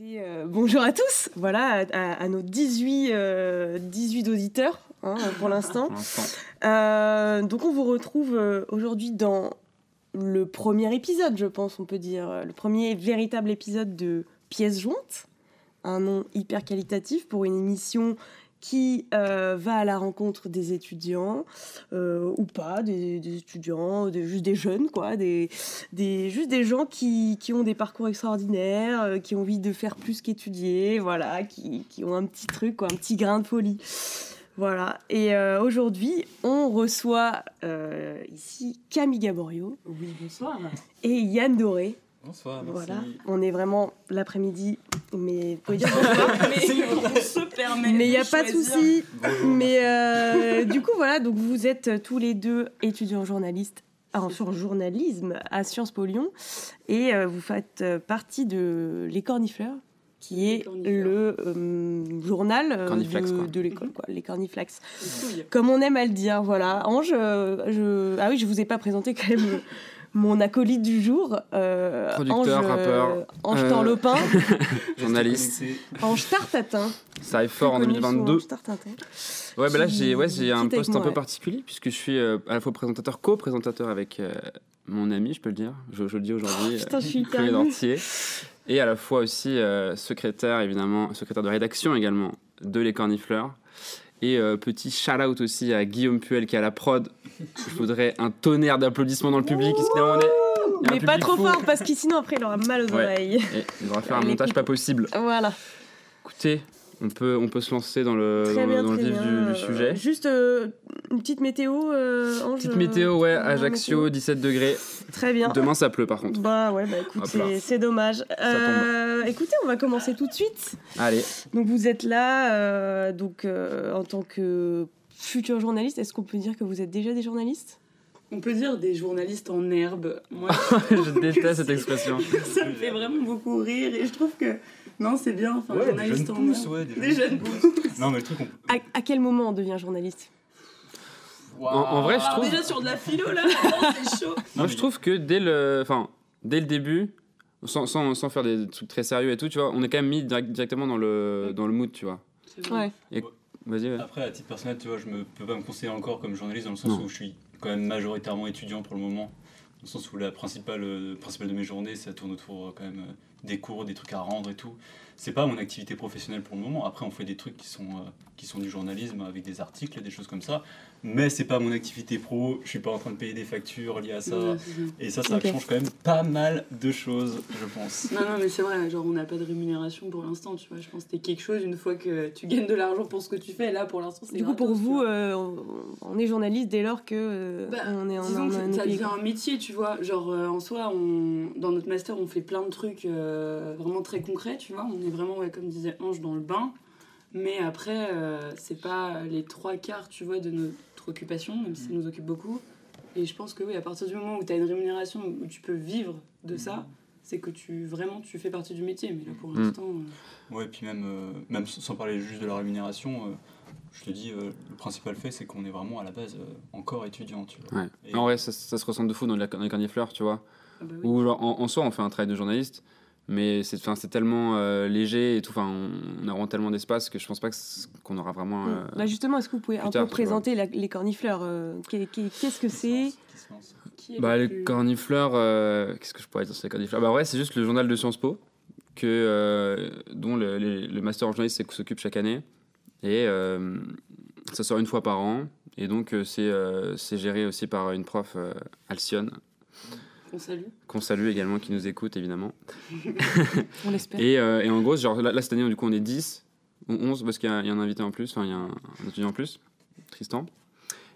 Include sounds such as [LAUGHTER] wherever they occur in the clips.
écoutez, euh, bonjour à tous, voilà, à, à nos 18, euh, 18 auditeurs hein, pour l'instant. Euh, donc on vous retrouve euh, aujourd'hui dans le premier épisode, je pense, on peut dire, le premier véritable épisode de Pièces jointes, un nom hyper qualitatif pour une émission qui euh, va à la rencontre des étudiants euh, ou pas, des, des étudiants, des- juste des jeunes, quoi, des, des, juste des gens qui, qui ont des parcours extraordinaires, euh, qui ont envie de faire plus qu'étudier, voilà, qui, qui ont un petit truc, quoi, un petit grain de folie. Voilà, et aujourd'hui, on reçoit ici Camille Gaborio Oui, bonsoir. et Yann Doré. Bonsoir, merci. Voilà, on est vraiment l'après-midi, mais vous pouvez dire bonsoir. [LAUGHS] mais il n'y a pas de souci. Mais euh, du coup, voilà, donc vous êtes tous les deux étudiants journalistes en sur journalisme à Sciences Po Lyon et euh, vous faites euh, partie de Les Cornifleurs qui Les est Cornifleurs. le euh, journal euh, de, l'école, quoi, les couille. Comme on aime à le dire, voilà. Ange, je... ah oui, je vous ai pas présenté quand même [LAUGHS] mon acolyte du jour. euh, Producteur, Ange, euh, rappeur, Ange euh, Torlopin, [LAUGHS] Journaliste, Ange Tartatin. ça arrive fort en plus connu sous 2022. Ange Tartatin. Ouais, bah là j'ai ouais, un poste un peu ouais. particulier puisque je suis euh, à la fois présentateur, co-présentateur avec euh, mon ami, je peux le dire, je, je le dis aujourd'hui, Oh, putain, je suis euh, et à la fois aussi euh, secrétaire évidemment, secrétaire de rédaction également de Les Cornifleurs. Et euh, petit shout-out aussi à Guillaume Puel qui est à la prod. Je voudrais un tonnerre d'applaudissements dans le public. on est- il Mais pas trop fou. fort parce que sinon après il aura mal aux Ouais. oreilles. Et il devra faire un montage pas possible. Voilà. Écoutez, on peut, on peut se lancer dans le, dans, bien, dans le vif du, du sujet. Juste euh, une petite météo, euh, Ange. Petite météo, ouais, euh, Ajaccio, météo. 17 degrés. Très bien. Demain, ça pleut par contre. Bah ouais, bah écoute, c'est- dommage. Euh, écoutez, on va commencer tout de suite. Allez, Donc vous êtes là, euh, donc en tant que futur journaliste, est-ce qu'on peut dire que vous êtes déjà des journalistes? On peut dire des journalistes en herbe. Moi, [LAUGHS] je déteste cette expression. [LAUGHS] ça me fait vraiment beaucoup rire et je trouve que non, c'est bien. Enfin, Ouais, des journaliste jeunes en pousses, herbe. ouais, des Des jeunes pousses. Non, mais le truc, on... à, à quel moment on devient journaliste? En, en vrai, je Alors trouve, Ah, déjà sur de la philo là, [LAUGHS] c'est chaud. moi, je trouve que dès le, enfin, dès le début, sans, sans, sans faire des trucs très sérieux et tout, tu vois, on est quand même mis direct- directement dans le, dans le mood, tu vois. C'est vrai. Ouais. Vas-y, ouais. Après, à titre personnel, tu vois, je me peux pas me considérer encore comme journaliste dans le sens Non. où je suis quand même majoritairement étudiant pour le moment. Dans le sens où la principale, euh, principale de mes journées, ça tourne autour euh, quand même euh, des cours, des trucs à rendre et tout. C'est pas mon activité professionnelle pour le moment. Après, on fait des trucs qui sont, qui sont du journalisme avec des articles, des choses comme ça. Mais c'est pas mon activité pro. Je suis pas en train de payer des factures liées à ça. Et ça, ça change quand même pas mal de choses, je pense. Non, non, mais c'est vrai, genre on n'a pas de rémunération pour l'instant, tu vois. Je pense que c'était quelque chose une fois que tu gagnes de l'argent pour ce que tu fais. Là, pour l'instant, c'est Du coup, pour vous, euh, on, est journaliste dès lors que euh, Bah, on est en Disons on que ça devient un métier, tu vois. Genre, euh, en soi, on, dans notre master, on fait plein de trucs euh, vraiment très concrets, tu vois. On est vraiment, ouais, comme disait Ange, dans le bain. Mais après, euh, c'est pas les trois quarts, tu vois, de notre occupation, même si ça nous occupe beaucoup. Et je pense que oui, à partir du moment où tu as une rémunération, où tu peux vivre de ça, c'est que tu vraiment tu fais partie du métier. Mais là, pour Mm. l'instant. euh, Ouais, et puis même, euh, même sans parler juste de la rémunération, euh, je te dis, euh, le principal fait, c'est qu'on est vraiment à la base euh, encore étudiant, tu vois. Ouais. Et- En vrai, ça, ça se ressent de fou dans, la, dans les cornifleurs, tu vois. ah bah oui. Où genre, en, en soi, on fait un travail de journaliste, mais c'est enfin, c'est tellement euh, léger et tout. Enfin, on, on a vraiment tellement d'espace que je pense pas qu'on aura vraiment. euh, Bah justement, est-ce que vous pouvez un tard, peu présenter la- les cornifleurs euh, qu'est- qu'est- Qu'est-ce que c'est Bah, le les plus- cornifleurs, euh, qu'est-ce que je pourrais dire sur les cornifleurs? Bah, ouais, c'est juste le journal de Sciences Po, que, euh, dont le, le master en journalisme s'occupe chaque année. Et euh, ça sort une fois par an. Et donc, c'est euh, c'est géré aussi par une prof, euh, Alcyone, On salue. qu'on salue également, qui nous écoute évidemment. [LAUGHS] On l'espère. Et, euh, et en gros, genre, là, là, cette année, du coup, on est 10 ou 11 parce qu'il y, a il y a un invité en plus, enfin, il y a un, un étudiant en plus, Tristan.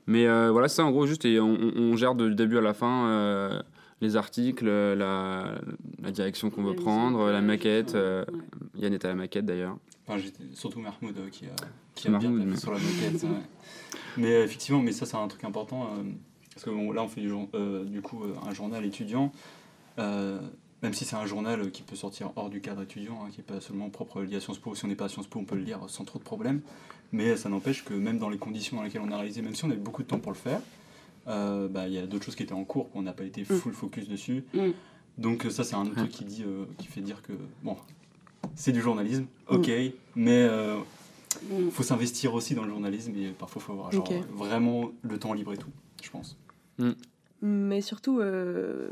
Mais euh, voilà, c'est ça en gros, juste, et on, on- on gère de- du début à la fin euh, les articles, la, la direction qu'on veut prendre, la maquette. euh, ouais. Yann est à la maquette d'ailleurs. Enfin, j'étais surtout Mahmoud euh, qui a, qui a bien Mahmoud, mais- sur la moquette. ouais. Mais effectivement, mais ça, c'est un truc important. Parce que bon, là, on fait du, jour- euh, du coup euh, un journal étudiant. euh, même si c'est un journal qui peut sortir hors du cadre étudiant, hein, qui n'est pas seulement propre lié à Sciences Po. Si on n'est pas à Sciences Po, on peut le lire sans trop de problèmes. Mais ça n'empêche que même dans les conditions dans lesquelles on a réalisé, même si on a eu beaucoup de temps pour le faire, euh, bah, il y a d'autres choses qui étaient en cours, qu'on n'a pas été full focus dessus. Mm. Donc ça, c'est un autre truc qui, dit, euh, qui fait dire que, bon, c'est du journalisme, ok, mais euh, Mm. faut s'investir aussi dans le journalisme et parfois faut avoir genre, vraiment le temps libre et tout, je pense. Mais surtout, euh,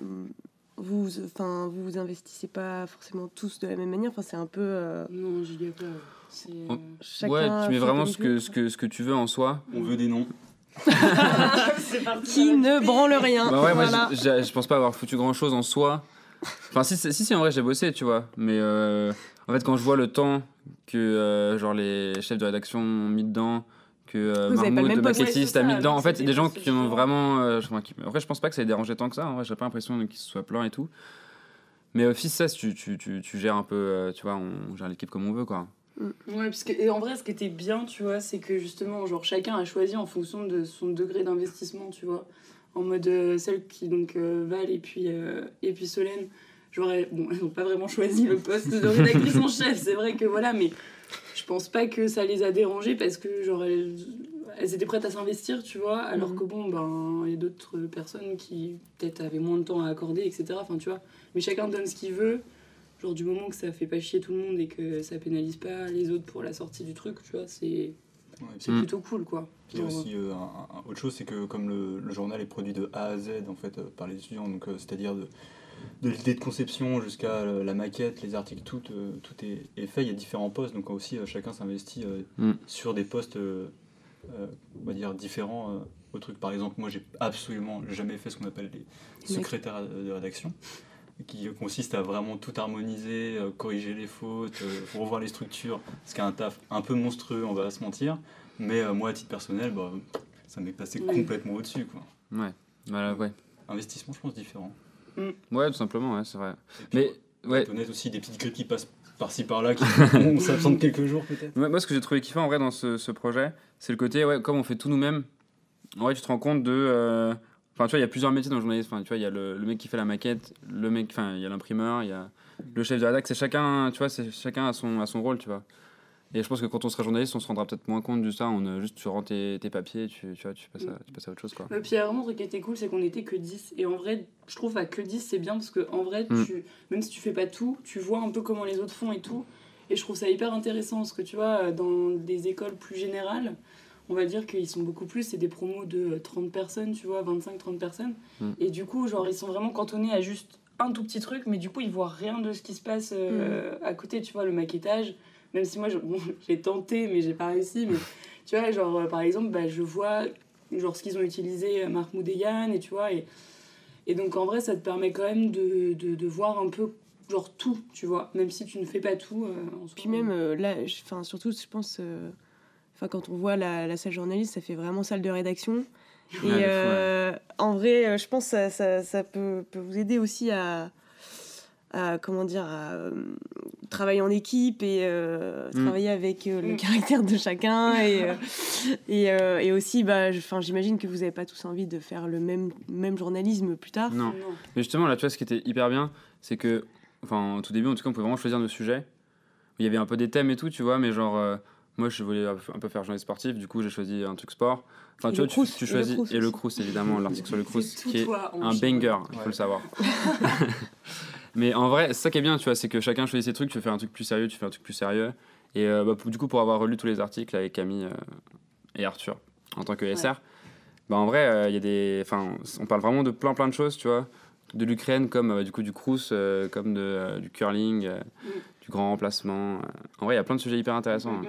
vous, enfin, vous vous investissez pas forcément tous de la même manière. Enfin, c'est un peu euh, Non, j'y ai pas. C'est. Oh. euh, chacun. ouais, tu mets vraiment ce que, ce, que, ce que tu veux en soi. On veut des noms. [LAUGHS] [LAUGHS] Qui ne branle rien. Bah ouais, voilà. je- je je pense pas avoir foutu grand chose en soi. Enfin, si, si, si, en vrai, j'ai bossé, tu vois. Mais euh, en fait, quand je vois le temps que euh, genre les chefs de rédaction ont mis dedans, que euh, Vous avez pas le Mahmoud, poste. maquettiste, a c'est mis dedans. En fait, des des gens qui ont vraiment. euh, qui- En vrai, je pense pas que ça ait dérangé tant que ça. En vrai, j'ai pas l'impression qu'ils se soient pleins et tout. Mais Office, ça, tu, tu, tu, tu gères un peu, euh, tu vois, on gère l'équipe comme on veut, quoi. Ouais, parce que, et en vrai, ce qui était bien, tu vois, c'est que justement, genre, chacun a choisi en fonction de son degré d'investissement, tu vois. En mode euh, celle qui, donc, euh, Val et puis, euh, et puis Solène, genre, [LAUGHS] elles, bon, elles n'ont pas vraiment choisi le poste de rédactrice en chef, c'est vrai que voilà, mais je pense pas que ça les a dérangées parce que, genre, elles, elles étaient prêtes à s'investir, tu vois, alors Mhm. que bon, ben, il y a d'autres personnes qui peut-être avaient moins de temps à accorder, etc. Enfin, tu vois, mais chacun donne ce qu'il veut. Genre du moment que ça fait pas chier tout le monde et que ça pénalise pas les autres pour la sortie du truc, tu vois, c'est Ouais, c'est Mm. plutôt cool quoi. Il y a aussi euh, un- un- autre chose, c'est que comme le, le journal est produit de A à Z en fait euh, par les étudiants, donc euh, c'est-à-dire de, de l'idée de conception jusqu'à euh, la maquette, les articles, tout, euh, tout est, est fait. Il y a différents postes, donc aussi euh, chacun s'investit euh, Mm. sur des postes, euh, euh, on va dire différents euh, au truc. Par exemple, moi j'ai absolument jamais fait ce qu'on appelle les secrétaires de rédaction qui consiste à vraiment tout harmoniser, euh, corriger les fautes, euh, revoir les structures, ce qui est un taf un peu monstrueux, on va se mentir. Mais euh, moi, à titre personnel, bah, ça m'est passé Oui. complètement au-dessus. quoi. Ouais. Voilà, ouais. Investissement, je pense, différent. Ouais, tout simplement, ouais, c'est vrai. Puis, Mais, ouais. honnête aussi, des petites grippes qui passent par-ci par-là, qui on s'absente quelques jours peut-être. Ouais, moi, ce que j'ai trouvé kiffant en vrai dans ce, ce projet, c'est le côté, ouais, comme on fait tout nous-mêmes, en vrai, tu te rends compte de. euh, Enfin, tu vois, il y a plusieurs métiers dans le journalisme. Enfin, tu vois, il y a le, le mec qui fait la maquette, le mec, enfin, il y a l'imprimeur, il y a le chef de rédac. C'est chacun, tu vois, c'est chacun à son, à son rôle, tu vois. Et je pense que quand on sera journaliste, on se rendra peut-être moins compte de ça. On juste, tu rends tes, tes papiers, tu, tu vois, tu passes, à, tu passes à autre chose, quoi. Et puis il y a vraiment un truc qui était cool, c'est qu'on était que 10. Et en vrai, je trouve à que 10, c'est bien parce que en vrai, Mm. tu, même si tu fais pas tout, tu vois un peu comment les autres font et tout. Et je trouve ça hyper intéressant parce que tu vois, dans des écoles plus générales, on va dire qu'ils sont beaucoup plus, c'est des promos de 30 personnes, tu vois, 25-30 personnes. Mm. Et du coup, genre, ils sont vraiment cantonnés à juste un tout petit truc, mais du coup, ils voient rien de ce qui se passe euh, à côté, tu vois, le maquettage. Même si moi, bon, [LAUGHS] j'ai tenté, mais j'ai pas réussi. Mais [LAUGHS] tu vois, genre, euh, par exemple, bah, je vois genre, ce qu'ils ont utilisé, euh, Mahmoud et Yann, et tu vois. Et, et donc, en vrai, ça te permet quand même de, de, de voir un peu, genre, tout, tu vois. Même si tu ne fais pas tout. euh, en soi. Puis même euh, là, enfin surtout, je pense, euh, enfin quand on voit la, la salle journaliste, ça fait vraiment salle de rédaction. Et Ouais, en vrai, je pense que ça, ça, ça peut, peut vous aider aussi à, à comment dire, à euh, travailler en équipe et euh, Mm. travailler avec euh, le Mm. caractère de chacun. [LAUGHS] et, euh, et, euh, et aussi, bah, enfin, j'imagine que vous n'avez pas tous envie de faire le même, même journalisme plus tard. Non. Non. Mais justement, là, tu vois, ce qui était hyper bien, c'est que, enfin, au tout début, en tout cas, on pouvait vraiment choisir nos sujets. Il y avait un peu des thèmes et tout, tu vois, mais genre, euh, moi, je voulais un peu faire journaliste sportif, du coup, j'ai choisi un truc sport. Enfin, Et tu le vois, tu, Crous, choisis. Crous Et le. Crous, évidemment, l'article sur le Crous, qui est toi un banger, il faut le savoir. [LAUGHS] [LAUGHS] mais en vrai, c'est ça qui est bien, tu vois, c'est que chacun choisit ses trucs, tu faire un truc plus sérieux, tu fais un truc plus sérieux. Et euh, bah, pour- du coup, pour avoir relu tous les articles avec Camille euh, et Arthur en tant que SR, bah, en vrai, euh, il y a des. Enfin, on parle vraiment de plein plein de choses, tu vois. De l'Ukraine, comme du coup du Crous, comme de, du curling, Mm. du grand remplacement. En vrai, il y a plein de sujets hyper intéressants. hein.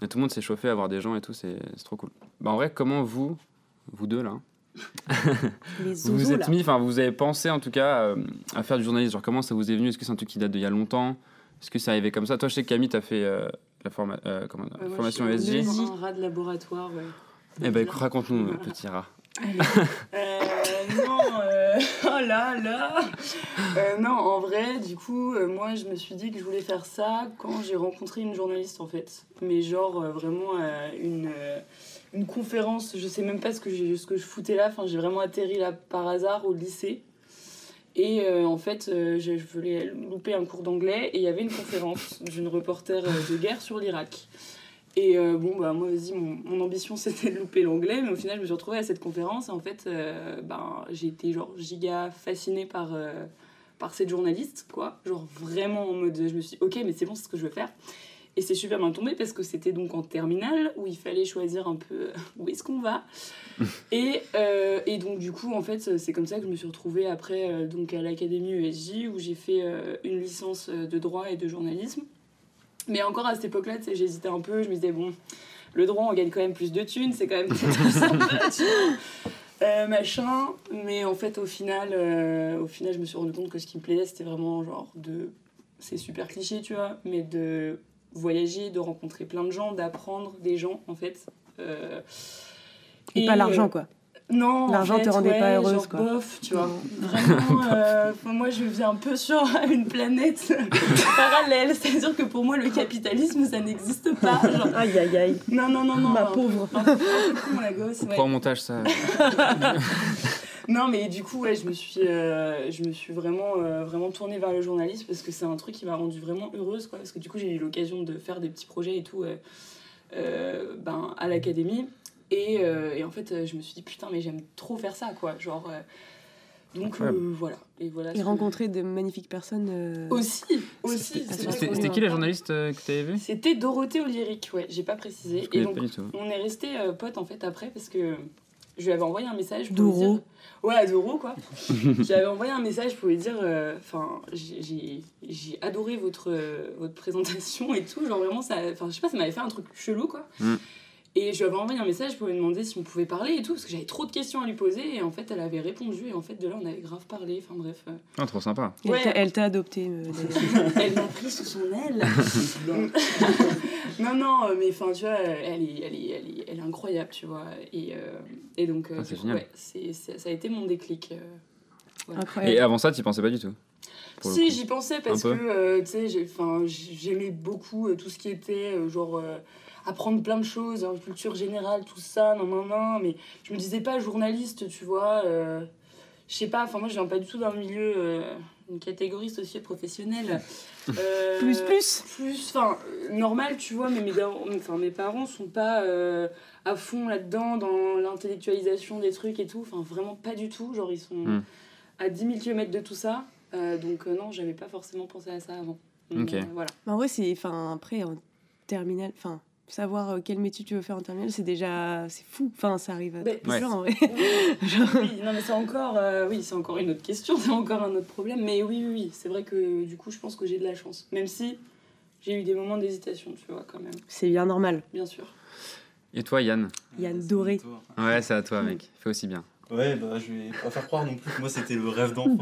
Mm, Et tout le monde s'est chauffé à voir des gens et tout, c'est c'est trop cool. Bah, en vrai, comment vous, vous deux là, Les [LAUGHS] vous vous êtes là. mis, enfin vous avez pensé en tout cas euh, à faire du journalisme, genre comment ça vous est venu? Est-ce que c'est un truc qui date d'il y a longtemps? Est-ce que c'est arrivé comme ça? Toi je sais que Camille t'as fait euh, la forma- euh, comment- Ouais, moi, formation je suis ESG. un- Un rat de laboratoire, ouais. Eh ben écoute, raconte-nous Voilà. petit rat. [LAUGHS] Euh, non, euh, [LAUGHS] oh là là Euh, Non, en vrai, du coup, euh, moi, je me suis dit que je voulais faire ça quand j'ai rencontré une journaliste, en fait. Mais genre, euh, vraiment, euh, une, euh, une conférence, je sais même pas ce que, ce que je foutais là. Enfin, j'ai vraiment atterri là par hasard au lycée. Et euh, en fait, euh, je voulais louper un cours d'anglais et il y avait une conférence d'une reporter euh, de guerre sur l'Irak. Et bon, bah, moi aussi, mon, mon ambition [LAUGHS] c'était de louper l'anglais, mais au final, je me suis retrouvée à cette conférence et en fait, ben, j'ai été genre giga fascinée par, par cette journaliste, quoi. Genre vraiment en mode, je me suis dit, ok, mais c'est bon, c'est ce que je veux faire. Et c'est super bien tombé parce que c'était donc en terminale où il fallait choisir un peu euh, où est-ce qu'on va. [LAUGHS] et, euh, et donc du coup, en fait, c'est comme ça que je me suis retrouvée après euh, donc à l'Académie ESJ où j'ai fait euh, une licence de droit et de journalisme. Mais encore à cette époque-là, j'hésitais un peu, je me disais, bon, le droit, on gagne quand même plus de thunes, c'est quand même. [LAUGHS] Euh, machin, mais en fait, au final, euh, au final, je me suis rendu compte que ce qui me plaisait, c'était vraiment genre de. C'est super cliché, tu vois, mais de voyager, de rencontrer plein de gens, d'apprendre des gens, en fait. Euh, Et, pas euh, l'argent, quoi. non, en L'argent te fait, rendait ouais, pas heureuse, genre quoi. bof, tu vois. Vraiment, [LAUGHS] euh, moi je vis un peu sur [LAUGHS] une planète [LAUGHS] parallèle, c'est-à-dire que pour moi le capitalisme ça n'existe pas. Genre, Aïe, aïe, aïe. non, non, non, non. Ma pauvre. Un un la gosse, ouais. Montage ça Non, mais du coup, ouais, je me suis, euh, je me suis vraiment, euh, vraiment tournée vers le journalisme parce que c'est un truc qui m'a rendue vraiment heureuse, quoi. Parce que du coup, j'ai eu l'occasion de faire des petits projets et tout euh, euh, ben, à l'académie. Et, euh, et en fait, je me suis dit, putain, mais j'aime trop faire ça, quoi. Genre. euh, donc euh, voilà. Et voilà. Et que- rencontrer de magnifiques personnes. euh, Aussi, aussi. C'était- qui la journaliste euh, que tu avais vue? C'était Dorothée Olyric, ouais, j'ai pas précisé. Je Et donc, pas du tout. on est resté potes en fait après parce que je lui avais envoyé un message pour lui dire ouais Doro quoi je lui avais envoyé un message pour lui dire enfin j'ai- j'ai j'ai adoré votre euh, votre présentation et tout genre vraiment ça enfin je sais pas ça m'avait fait un truc chelou quoi Mm. et je lui avais envoyé un message pour lui demander si on pouvait parler et tout parce que j'avais trop de questions à lui poser et en fait elle avait répondu et en fait de là on avait grave parlé enfin bref euh, Ah, trop sympa. Elle Ouais. t'a- Elle t'a adopté. euh, [LAUGHS] d'ailleurs. elle m'a pris sous son aile [LAUGHS] non, non, euh, mais enfin, tu vois, elle est, elle, est, elle, est, elle est incroyable, tu vois. Et, euh, et donc, euh, Ah, c'est ouais, ça a été mon déclic. euh. Incroyable. Et avant ça, tu pensais pas du tout Si, j'y pensais parce que, euh, tu sais, j'aimais beaucoup euh, tout ce qui était, euh, genre, euh, apprendre plein de choses, hein, culture générale, tout ça, non, non, non, mais je me disais pas journaliste, tu vois. euh, je sais pas, enfin, moi, je viens pas du tout d'un milieu, euh, une catégorie socio-professionnelle. [LAUGHS] Euh, Plus, plus. plus enfin euh, normal tu vois mais mes, enfin, mes parents sont pas euh, à fond là-dedans dans l'intellectualisation des trucs et tout enfin vraiment pas du tout genre ils sont Hmm. à 10 000 km de tout ça Euh, donc euh, non j'avais pas forcément pensé à ça avant Donc, Ok. euh, voilà Mais en vrai, c'est. Enfin, après, en terminale. Enfin, savoir euh, quel métier tu veux faire en terminale, c'est déjà. C'est fou. Enfin, ça arrive à Mais- [LAUGHS] oui, non mais c'est encore euh, oui c'est encore une autre question c'est encore un autre problème mais oui oui, oui c'est vrai que du coup je pense que j'ai de la chance même si j'ai eu des moments d'hésitation tu vois quand même C'est bien normal. bien sûr Et toi, Yann? Yann Doré. Ouais, c'est à toi, mec. Fais aussi bien. Ouais, bah je vais pas faire croire non plus que moi c'était le rêve d'enfant.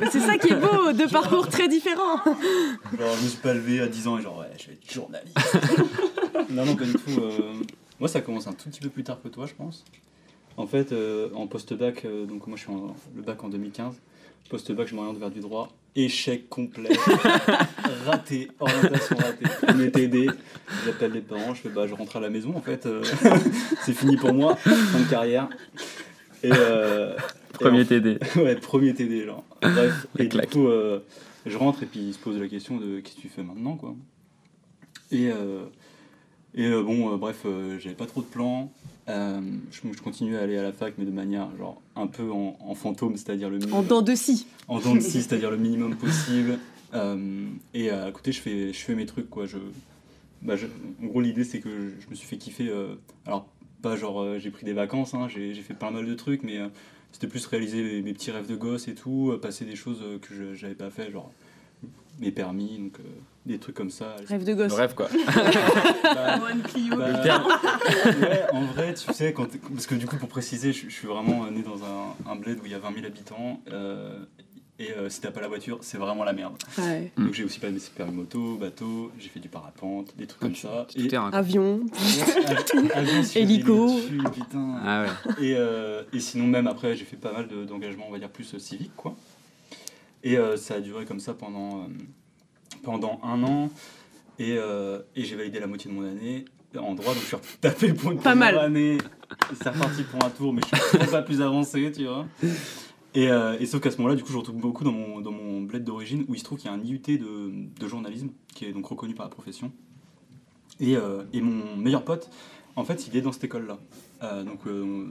Mais [LAUGHS] c'est ça qui est beau, deux parcours très différents. genre, je me suis pas levé à 10 ans et genre, ouais, je vais être journaliste. [LAUGHS] non, non, pas du tout. euh, Moi, ça commence un tout petit peu plus tard que toi, je pense. En fait, euh, en post-bac, euh, donc moi je suis en, le bac en 2015. Post-bac, je m'oriente vers du droit. Échec complet. [LAUGHS] raté. Orientation ratée. Premier TD. J'appelle les parents. Je fais bah, je rentre à la maison en fait. euh, [LAUGHS] c'est fini pour moi. Fin de carrière. Et, euh, et Premier en- TD. [LAUGHS] ouais, premier TD, genre. Bref, Les et du coup, euh, je rentre et puis il se pose la question de qu'est-ce que tu fais maintenant, quoi? Et, euh, et euh, bon, euh, bref, euh, j'avais pas trop de plans. Euh, je, je continuais à aller à la fac, mais de manière, genre, un peu en, en fantôme, c'est-à-dire le En minimum. dents de scie. en dents de scie, [LAUGHS] c'est-à-dire le minimum possible. Euh, et à côté, je fais, je fais mes trucs, quoi. Je, bah, je- en gros, l'idée, c'est que je, je me suis fait kiffer. euh, alors, pas genre, j'ai pris des vacances, hein, j'ai j'ai fait pas mal de trucs, mais c'était plus réaliser mes, mes petits rêves de gosse et tout, passer des choses que je j'avais pas fait, genre mes permis, donc euh, des trucs comme ça. Rêve de Le gosse. rêve, quoi. [LAUGHS] Bah, bah, Le ouais, en vrai, tu sais, quand parce que du coup, pour préciser, je, je suis vraiment né dans un, un bled où il y a 20 000 habitants. euh, et euh, si t'as pas la voiture, c'est vraiment la merde. Ouais. Mm. Donc j'ai aussi pas mes permis moto, bateau, j'ai fait du parapente, des trucs comme ça. Tout terrain. quoi. Avion. Avion, [LAUGHS] si Hélico. dessus, putain. Ah ouais. Et, euh, et sinon, même après, j'ai fait pas mal de- d'engagements, on va dire, plus euh, civiques, quoi. Et euh, ça a duré comme ça pendant, euh, pendant un an. Et, euh, et j'ai validé la moitié de mon année en droit, donc je suis tapé pour une Pas mal. année. C'est reparti pour un tour, mais je suis pas plus avancé, tu vois. Et, euh, et sauf qu'à ce moment-là, du coup, je retrouve beaucoup dans mon, dans mon bled d'origine où il se trouve qu'il y a un IUT de, de journalisme qui est donc reconnu par la profession. Et, euh, et mon meilleur pote, en fait, il est dans cette école-là. Euh, donc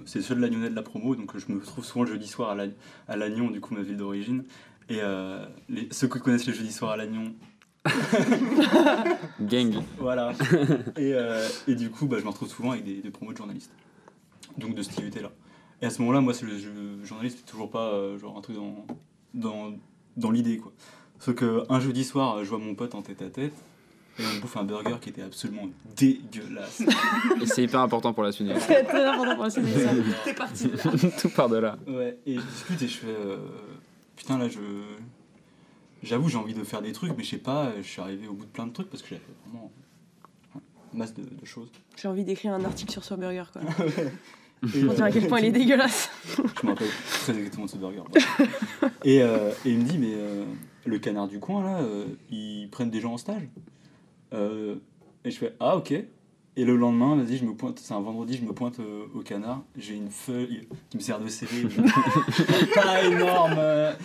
c'est le seul Lagnonnais de la promo, donc je me retrouve souvent le jeudi soir à, la, à Lannion, du coup ma ville d'origine, Et euh, les- ceux qui connaissent le jeudi soir à Lannion, [LAUGHS] Gang. voilà. [LAUGHS] et, euh, et du coup, bah, je me retrouve souvent avec des, des promos de journalistes. Donc de cette activité-là. Et à ce moment-là, moi, c'est le, je- journaliste, c'est toujours pas euh, genre un truc dans, dans, dans l'idée, quoi. Sauf qu'un jeudi soir, je vois mon pote en tête à tête, et on bouffe un burger qui était absolument dégueulasse. Et c'est hyper important pour la suite. C'est très important pour la. [LAUGHS] T'es parti de là. Tout par de là. Ouais, et je discute et je fais. Putain, là, je. J'avoue, j'ai envie de faire des trucs, mais je sais pas, je suis arrivé au bout de plein de trucs parce que j'avais vraiment masse de, de choses. J'ai envie d'écrire un article sur ce burger, quoi. [LAUGHS] Et, Pour dire à quel point il est dégueulasse. [LAUGHS] Je me rappelle très exactement de ce burger. et, euh, et il me dit, mais euh, le canard du coin, là, euh, ils prennent des gens en stage. Euh, et je fais, ah ok. Et le lendemain, vas-y, je me pointe, c'est un vendredi, je me pointe euh, au canard. J'ai une feuille qui me sert de CV. [LAUGHS] [LAUGHS] pas énorme.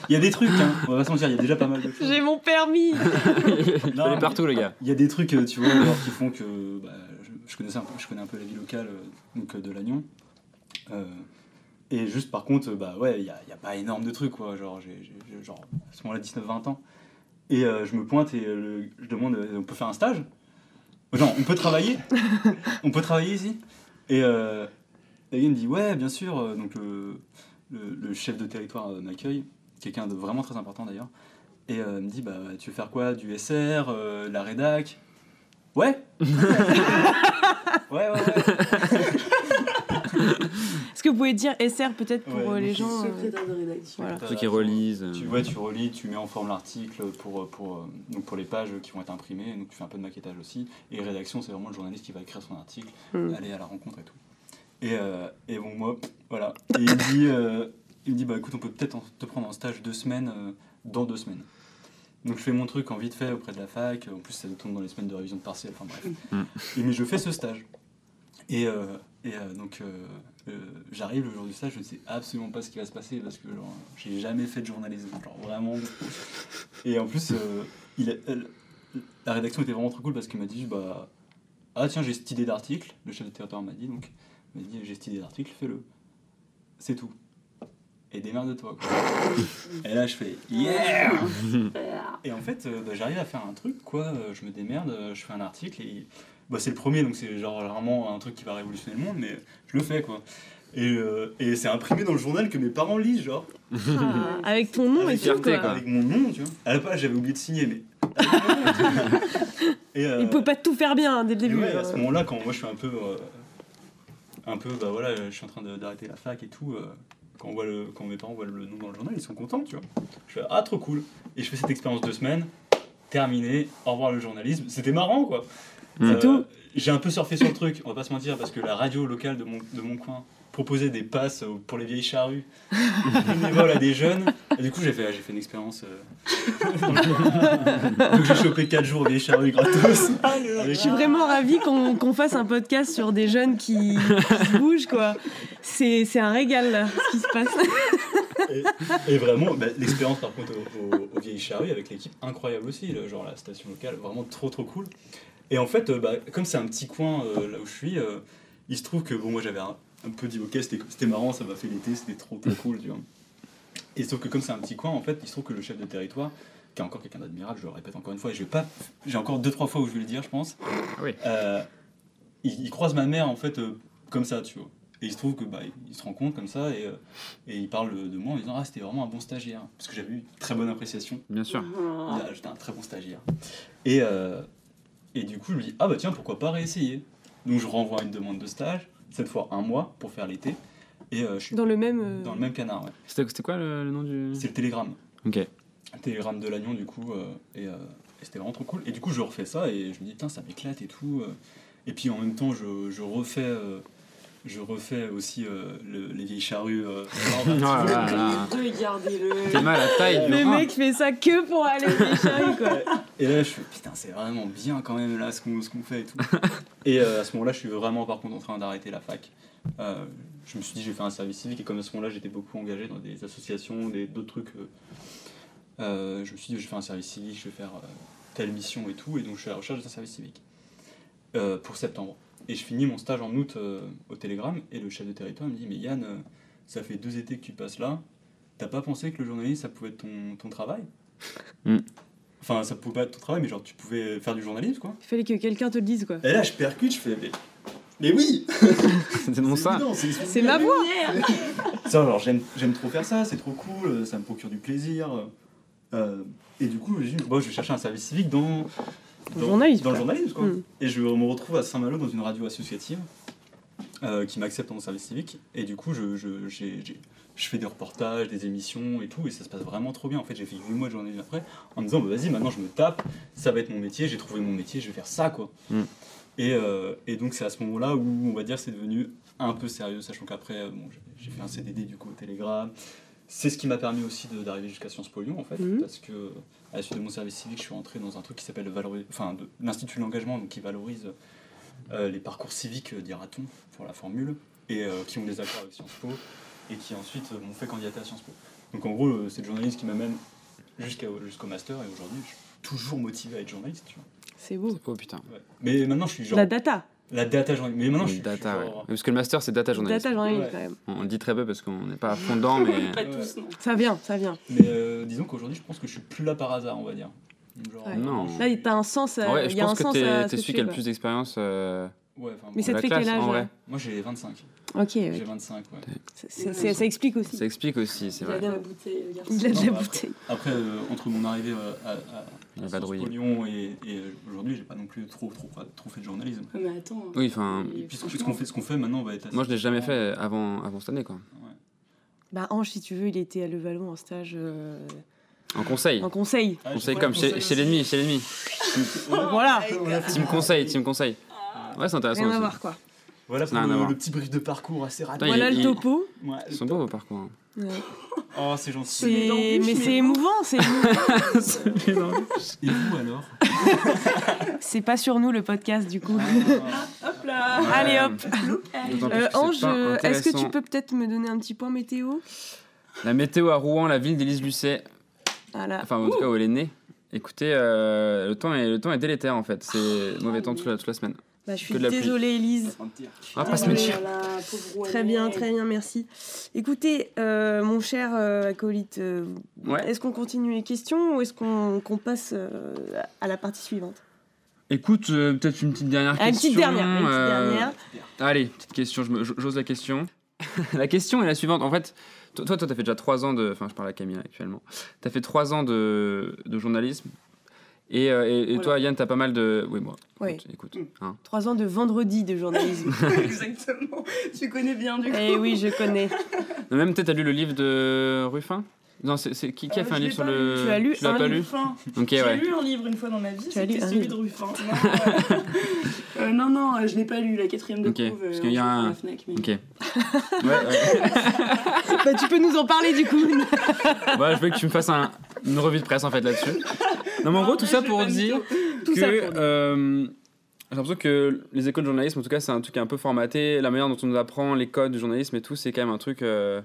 Il y a des trucs, hein. on va pas se mentir, il y a déjà pas mal de choses. J'ai mon permis. [LAUGHS] Fallait mais- partout, les gars. Il y a des trucs, euh, tu vois, qui font que bah, je, je connaissais un peu, je connais un peu la vie locale euh, donc, euh, de Lannion. Euh, et juste par contre, bah ouais, il n'y a, y a pas énorme de trucs, quoi. Genre, j'ai, j'ai- j'ai- genre à ce moment-là, 19-20 ans. Et euh, je me pointe et euh, le- je demande, euh, on peut faire un stage? Non, on peut travailler On peut travailler ici Et euh, me dit, ouais, bien sûr. Euh, Donc le, le- le chef de territoire euh, m'accueille, quelqu'un de vraiment très important d'ailleurs. Et euh, me dit, bah, tu veux faire quoi? Du SR, euh, la rédac? [LAUGHS] Ouais Ouais, ouais, ouais. Que vous pouvez dire SR peut-être pour Ouais, euh, les gens euh, Secrétaire de rédaction. Voilà. T'as- Ceux qui relisent. euh, Tu, ouais, tu relis, tu mets en forme l'article pour, pour, euh, donc pour les pages qui vont être imprimées, donc tu fais un peu de maquettage aussi. Et rédaction, c'est vraiment le journaliste qui va écrire son article, Hmm. aller à la rencontre et tout. Et, euh, et bon, moi, voilà. Et il me dit, euh, il me dit bah écoute, on peut peut-être te prendre en stage deux semaines, euh, dans deux semaines. Donc je fais mon truc en vite fait auprès de la fac, en plus ça tombe dans les semaines de révision de partiel, enfin bref. Mm. Et, mais je fais ce stage. Et, euh, et euh, donc euh, j'arrive le jour du stage, je ne sais absolument pas ce qui va se passer parce que genre, j'ai jamais fait de journalisme, genre vraiment. Et en plus, euh, la rédaction était vraiment trop cool parce qu'il m'a dit bah ah tiens j'ai cette idée d'article, le chef de territoire m'a dit donc m'a dit j'ai cette idée d'article, fais-le, c'est tout. Et démerde-toi. Et là je fais yeah. Et en fait, euh, bah, j'arrive à faire un truc, quoi. je me démerde, je fais un article et bah, c'est le premier, donc c'est genre vraiment un truc qui va révolutionner le monde, mais je le fais, quoi. Et, euh, et c'est imprimé dans le journal que mes parents lisent, genre. ah, Avec ton nom et avec, tout, fierté, quoi. quoi. avec mon nom, tu vois. À la page, j'avais oublié de signer, mais. [LAUGHS] et, euh, Il peut pas tout faire bien hein, dès le et début. ouais, à ce moment-là, quand moi je suis un peu. euh, un peu, bah voilà, je suis en train d'arrêter la fac et tout. euh, quand, on voit le, quand mes parents voient le nom dans le journal, ils sont contents, tu vois. Je fais Ah, trop cool. Et je fais cette expérience de semaine, terminé, au revoir le journalisme. C'était marrant, quoi. C'est tout. J'ai un peu surfé sur le truc, on va pas se mentir, parce que la radio locale de mon, de mon coin proposait des passes euh, pour les vieilles charrues [LAUGHS] bénévoles à des jeunes. Et du coup, j'ai fait, j'ai fait une expérience. euh, [LAUGHS] Donc j'ai chopé 4 jours vieilles charrues gratos. Je suis vraiment ravie qu'on qu'on fasse un podcast sur des jeunes qui, qui se bougent, quoi. C'est c'est un régal, là, ce qui se passe. Et, et vraiment, bah, l'expérience par contre au, au- aux vieilles charrues avec l'équipe incroyable aussi, là, genre la station locale, vraiment trop trop cool. Et en fait, euh, bah, comme c'est un petit coin euh, là où je suis, euh, il se trouve que bon, moi j'avais un, un peu dit ok, c'était marrant, ça m'a fait l'été, c'était trop trop cool, tu vois. Et sauf que comme c'est un petit coin, en fait, il se trouve que le chef de territoire, qui est encore quelqu'un d'admirable, je le répète encore une fois, et je vais pas, j'ai encore deux trois fois où je vais le dire, je pense. oui. Euh, il, il croise ma mère en fait euh, comme ça, tu vois. Et il se trouve que bah, il se rend compte comme ça et, euh, et il parle de moi en disant ah c'était vraiment un bon stagiaire parce que j'avais eu une très bonne appréciation. Bien sûr. J'étais un très bon stagiaire. Et, et du coup je lui dis ah bah tiens pourquoi pas réessayer? Donc je renvoie une demande de stage cette fois un mois pour faire l'été et euh, je suis Dans le même. euh, dans le même canard. Ouais. C'était quoi le, le nom du. C'est le télégramme. Ok. Le télégramme de l'Agnon du coup euh, et, euh, et c'était vraiment trop cool. Et du coup je refais ça et je me dis putain ça m'éclate et tout. Et puis en même temps je, je refais euh, je refais aussi euh, le- les vieilles charrues. euh, [LAUGHS] là là. [LAUGHS] Regardez-le. T'es mal à la taille Le rein. mec fait ça que pour aller au Charrues, quoi. Et là, je fais putain, c'est vraiment bien quand même là ce qu'on ce qu'on fait et tout. et euh, à ce moment-là, je suis vraiment par contre en train d'arrêter la fac. Euh, je me suis dit, je vais faire un service civique et comme à ce moment-là, j'étais beaucoup engagé dans des associations, des d'autres trucs. je me suis dit, je vais faire un service civique, je vais faire euh, telle mission et tout. Et donc, je suis à la recherche d'un service civique euh, pour septembre. Et je finis mon stage en août euh, au Télégramme et le chef de territoire me dit, mais Yann, euh, ça fait deux étés que tu passes là. t'as pas pensé que le journalisme, ça pouvait être ton, ton travail Mm. Enfin, ça pouvait pas être ton travail, mais genre, tu pouvais faire du journalisme, quoi. Il fallait que quelqu'un te le dise, quoi. Et là, je percute, je fais, mais, mais oui C'était [LAUGHS] mon C'est ça. c'est C'est ma voix [LAUGHS] Ça, alors j'aime, j'aime trop faire ça, c'est trop cool, ça me procure du plaisir. Euh, et du coup, je me dis, bon, je vais chercher un service civique dans, dans, journalisme, dans le journalisme. Quoi. Mm. Et je me retrouve à Saint-Malo dans une radio associative euh, qui m'accepte en service civique. Et du coup, je, je, j'ai- j'ai- je fais des reportages, des émissions et tout, et ça se passe vraiment trop bien. En fait, j'ai fait 8 mois de journalisme après en me disant, bah, vas-y, maintenant je me tape, ça va être mon métier, j'ai trouvé mon métier, je vais faire ça, quoi. Mm. Et, euh, et donc, c'est à ce moment-là où, on va dire, c'est devenu un peu sérieux, sachant qu'après, euh, bon, j'ai- j'ai fait un CDD du coup au Télégramme. C'est ce qui m'a permis aussi de- d'arriver jusqu'à Sciences Po Lyon, en fait, Mhm. parce que à la suite de mon service civique, je suis rentré dans un truc qui s'appelle enfin, l'Institut de l'engagement, donc qui valorise euh, les parcours civiques, dira-t-on, pour la formule, et euh, qui ont des accords avec Sciences Po, et qui ensuite euh, m'ont fait candidater à Sciences Po. Donc en gros, euh, c'est le journalisme qui m'amène jusqu'au master, et aujourd'hui, je suis toujours motivé à être journaliste, tu vois. C'est beau. Oh putain. Ouais. Mais maintenant, je suis genre. La data. La data journaliste. Mais maintenant, je suis. data, je ouais. Parce que le master, c'est data journalisme. Data journaliste, Ouais. quand même. On le dit très peu parce qu'on n'est pas à fond [LAUGHS] dedans, mais. Pas Ouais. tous, non. Ça vient, ça vient. Mais euh, disons qu'aujourd'hui, je pense que je suis plus là par hasard, on va dire. Genre, Ouais. Non. je- Là, t'as un sens. euh, En vrai, il je y a un pense que sens t'es à celui qui a le plus d'expérience. euh, Ouais, enfin, Mais ça te fait classe, quel âge en vrai. là Moi, j'ai 25. Ok, J'ai ouais. 25, ouais. Ça explique aussi. Ça explique aussi, c'est Il a vrai. de la bouteille, le garçon. Il a de Non, la bah, bouteille. Après, euh, entre mon arrivée euh, à, à, Il Sciences. Po Lyon et, et euh, aujourd'hui, j'ai pas non plus trop, trop, trop fait de journalisme. Mais attends. Oui, enfin. Et puis, ce franchement, qu'on fait, ce qu'on fait maintenant va être. Moi, je l'ai jamais assez fait avant, avant cette année, quoi. Ouais. Bah, Ange, si tu veux, il était à Levallois en stage euh, En conseil. en conseil. Ah, Conseil j'ai comme chez, conseil chez aussi. l'ennemi, chez l'ennemi. Voilà, On fait- Team conseil, team conseil. Ouais, c'est intéressant rien à aussi. voir quoi. Voilà pour rien à le, voir. le petit brief de parcours assez rapide. Putain, Voilà il- le il- topo. Ouais, Ils sont beaux vos parcours. hein. Ouais. [LAUGHS] Oh, c'est gentil. C'est- embûches, Mais c'est émouvant, c'est émouvant. [LAUGHS] [LAUGHS] Et vous alors c'est pas sur nous le podcast du coup. Hop là Allez hop. D'autant plus Euh, que c'est Ange, pas euh, est-ce que tu intéressant. peux peut-être me donner un petit point météo? La météo à Rouen, la ville d'Élise Lucet, Voilà. enfin en tout cas où elle est née. Écoutez, euh, le, temps est, le temps est délétère en fait. C'est mauvais temps toute la, toute la semaine. Bah, je suis que de la désolée, Elise. Ah, pas se mentir. Très bien, très bien, merci. Écoutez, euh, mon cher euh, acolyte, euh, Ouais. est-ce qu'on continue les questions ou est-ce qu'on passe euh, à la partie suivante? Écoute, euh, peut-être une petite dernière Ah, Une question. petite dernière, une petite euh, dernière. Allez, petite question, j'ose la question. [LAUGHS] la question est la suivante. En fait, toi, toi, tu as fait déjà trois ans de. Enfin, je parle à Camille actuellement. Tu as fait trois ans de, de journalisme. Et, euh, et, et Voilà. toi, Yann, tu as pas mal de. Oui, moi. Oui. Écoute, écoute, hein. Trois ans de vendredi de journalisme. [LAUGHS] Exactement. Tu connais bien du coup. Eh oui, je connais. Mais Même, peut-être, tu as lu le livre de Ruffin? Non, c'est qui, qui a Euh, fait un livre sur le. lu. Tu l'as lu l'as Un pas lu? Ruffin. Ok, J'ai ouais. lu un livre une fois dans ma vie, Tu as lu c'était celui livre de Ruffin. Non, euh, [LAUGHS] euh, non, non, je l'ai pas lu, la quatrième de Ok, couve. parce qu'il y a un- Fnac, mais- Ok. [LAUGHS] ouais, ouais. bah, tu peux nous en parler du coup. Ouais, je veux que tu me fasses un- une revue de presse en fait là-dessus. Non, mais en gros, tout ça pour dire que euh, j'ai l'impression que les écoles de journalisme, en tout cas, c'est un truc qui est un peu formaté. La manière dont on nous apprend les codes du journalisme et tout, c'est quand même un truc. euh,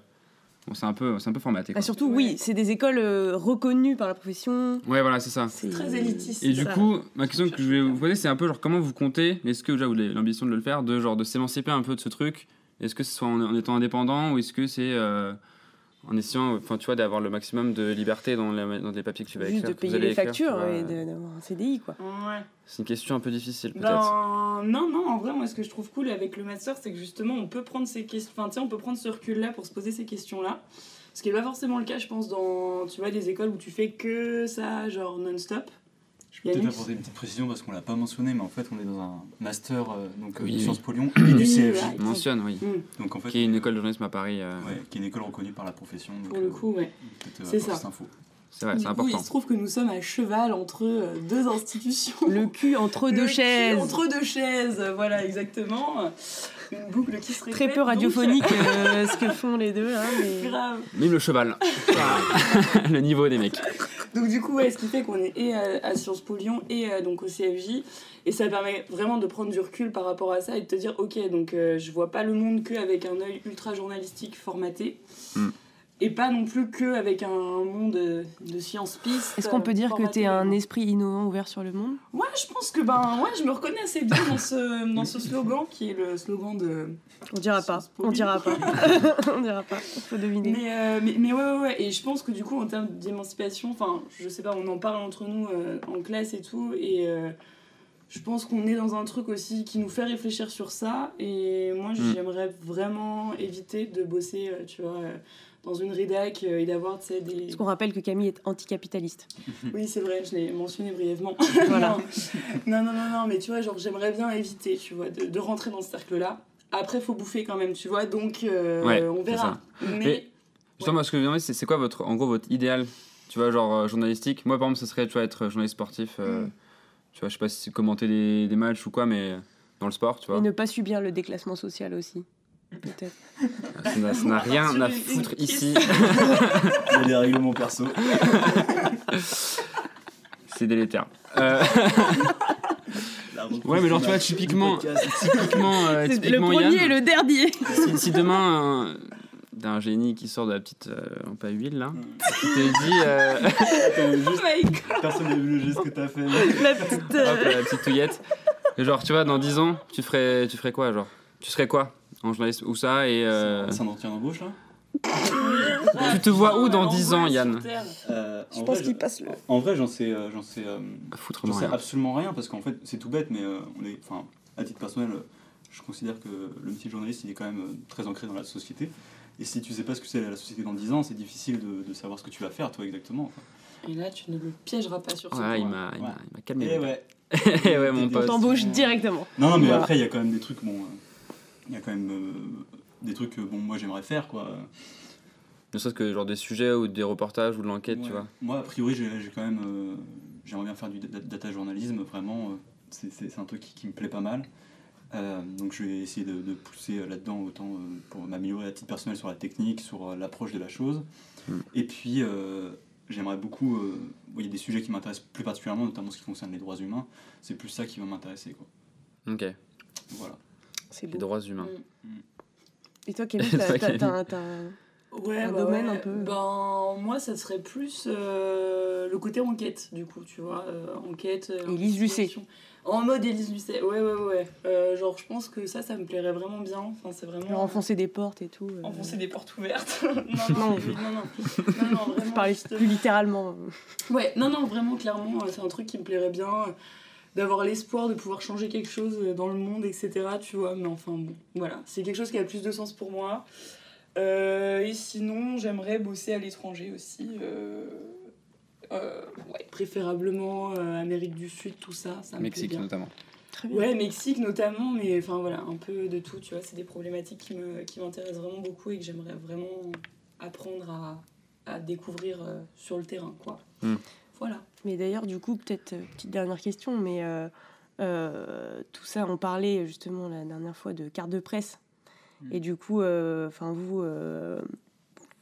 bon, c'est un peu, c'est un peu formaté. Bah, Quoi. surtout, Ouais. oui, c'est des écoles euh, reconnues par la profession. Ouais, voilà, c'est ça. C'est Très élitiste. Et du ça. coup, ma question que je vais vous poser, c'est un peu genre comment vous comptez, est-ce que déjà vous avez l'ambition de le faire, de genre de s'émanciper un peu de ce truc? Est-ce que ce soit en, en étant indépendant ou est-ce que c'est euh, en essayant, enfin tu vois, d'avoir le maximum de liberté dans les, dans les papiers que tu vas Juste écrire de payer les écrire, factures vois. et de- d'avoir un CDI, quoi. Ouais. C'est une question un peu difficile peut-être. Ben, non, non, en vrai, moi, ce que je trouve cool avec le master, c'est que justement, on peut prendre ces questions, enfin, tu sais, on peut prendre ce recul-là pour se poser ces questions-là. Ce qui n'est pas forcément le cas, je pense, dans, tu vois, des écoles où tu fais que ça, genre non-stop. Je peux peut-être apporter une petite précision parce qu'on l'a pas mentionné, mais en fait, on est dans un master euh, donc, Oui, de oui. Sciences Po Lyon et du Oui, CFJ. mentionne, oui. Hmm, Donc en fait, Qui est une école de journalisme à Paris. euh, ouais, qui est une école reconnue par la profession. Donc, pour le euh, coup, ouais. peut-être, euh, C'est ça. cette info. C'est vrai, c'est coup, important. il se trouve que nous sommes à cheval entre euh, deux institutions. Le cul entre Le deux cul chaises. Entre deux chaises, voilà, exactement. Une boucle qui se répète. Très peu donc, radiophonique euh, ce que font les deux. Hein, mais... Grave. Même le cheval. [LAUGHS] [LAUGHS] le niveau des mecs. Donc du coup, ouais, ce qui fait qu'on est et à, à Sciences Po Lyon et euh, donc au CFJ. Et ça permet vraiment de prendre du recul par rapport à ça et de te dire, ok, donc euh, je vois pas le monde qu'avec un œil ultra journalistique formaté. Mm. Et pas non plus que avec un monde euh, de science-piste. Est-ce qu'on peut dire que formaté, t'es un euh, esprit innovant ouvert sur le monde? Ouais, je pense que ben ouais, je me reconnais assez bien dans ce, dans ce slogan qui est le slogan de. On dira pas. On dira pas. [LAUGHS] on dira pas. Faut deviner. Mais, euh, mais, mais ouais, ouais, ouais, et je pense que du coup, en termes d'émancipation, enfin, je sais pas, on en parle entre nous euh, en classe et tout, et euh, je pense qu'on est dans un truc aussi qui nous fait réfléchir sur ça, et moi, Mm. j'aimerais vraiment éviter de bosser, euh, tu vois, euh, dans une rédac euh, et d'avoir, tu sais, des. Parce qu'on rappelle que Camille est anticapitaliste. [LAUGHS] Oui, c'est vrai, je l'ai mentionné brièvement. [LAUGHS] Voilà. non, non, non, non, mais tu vois, genre, j'aimerais bien éviter, tu vois, de, de rentrer dans ce cercle-là. Après, faut bouffer quand même, tu vois, donc euh, Ouais, on verra. Mais. Et- Justement, moi, ce que je me c'est c'est quoi votre, en gros, votre idéal Tu vois, genre euh, journalistique? Moi, par exemple, ce serait, tu vois, être journaliste sportif. euh, Mm. Tu vois, je sais pas si c'est commenter des, des matchs ou quoi, mais dans le sport, tu vois. Et ne pas subir le déclassement social aussi. Peut-être. Ça n'a- rien à foutre ici. [LAUGHS] [LAUGHS] Il y a des règlements perso. [LAUGHS] c'est délétère. Euh, Ouais, mais genre, tu vois, typiquement- typiquement, euh, C'est le typiquement premier Yann, et le dernier. si, si demain, euh, d'un génie qui sort de la petite euh, lampe à huile, là, qui te dit, euh, Oh. Personne n'a vu le geste que t'as fait. La petite. euh, hop, la petite touillette, et genre, tu vois, dans 10 ans, tu ferais, tu ferais quoi, genre? Tu serais quoi? En journaliste Où ça et euh, C'est un entretien d'embauche là Tu te vois où dans L'angoisse 10 ans, Yann. Euh, Je en pense vrai, qu'il passe le. En vrai, j'en sais, euh, j'en sais, euh, à foutre j'en sais rien. absolument rien parce qu'en fait, c'est tout bête, mais euh, on est, enfin, à titre personnel, euh, je considère que le métier de journaliste, il est quand même euh, très ancré dans la société. Et si tu sais pas ce que c'est la société dans 10 ans, c'est difficile de, de savoir ce que tu vas faire, toi, exactement. Et là, tu ne le piégeras pas sur ce Ouais, il point. m'a il m'a- Ouais. il m'a calmé. Et ouais. Eh ouais, [LAUGHS] mon On On pote. t'embauche directement. Non, non, mais Voilà. après, il y a quand même des trucs, bon, euh, il y a quand même euh, des trucs que, bon, moi, j'aimerais faire, quoi. Ne serait-ce que genre des sujets ou des reportages ou de l'enquête, tu vois. Moi, a priori, j'ai quand même. euh, J'aimerais bien faire du da- data journalisme, vraiment. euh, c'est- un truc qui, qui me plaît pas mal. Euh, donc, je vais essayer de, de pousser là-dedans autant pour m'améliorer à titre personnel sur la technique, sur l'approche de la chose. Mm. Et puis, j'aimerais beaucoup. Il y a des sujets qui m'intéressent plus particulièrement, notamment ce qui concerne les droits humains. C'est plus ça qui va m'intéresser, quoi. Ok, Voilà. C'est les beau. droits humains. Et toi, [LAUGHS] Camille, t'as- t'as- Camille. t'as t'as un- Ouais, Un bah domaine ouais. un peu. Ben, moi, ça serait plus euh, le côté enquête, du coup, tu vois. euh, enquête. euh, Élise Lucet. En mode Élise Lucet, ouais, ouais, ouais. Euh, genre, je pense que ça, ça me plairait vraiment bien. Enfin, c'est vraiment. genre enfoncer des portes et tout. euh. Enfoncer des portes ouvertes. [LAUGHS] non, non, Non. non, non. Non, [LAUGHS] vraiment. parlais juste- plus littéralement. Ouais, non, non, vraiment, clairement, euh, c'est un truc qui me plairait bien. D'avoir l'espoir de pouvoir changer quelque chose euh, dans le monde, etc. Tu vois, mais enfin, bon, voilà. C'est quelque chose qui a plus de sens pour moi. Euh, et sinon, j'aimerais bosser à l'étranger aussi. euh, euh, ouais, préférablement euh, Amérique du Sud, tout ça. ça me Mexique notamment. Très bien. Ouais, Mexique notamment, mais enfin voilà, un peu de tout, tu vois. C'est des problématiques qui me- qui m'intéressent vraiment beaucoup et que j'aimerais vraiment apprendre à, à découvrir euh, sur le terrain, quoi. Hmm. Voilà. Mais d'ailleurs, du coup, peut-être euh, petite dernière question, mais euh, euh, tout ça, on parlait justement la dernière fois de carte de presse. Mm. Et du coup, enfin vous,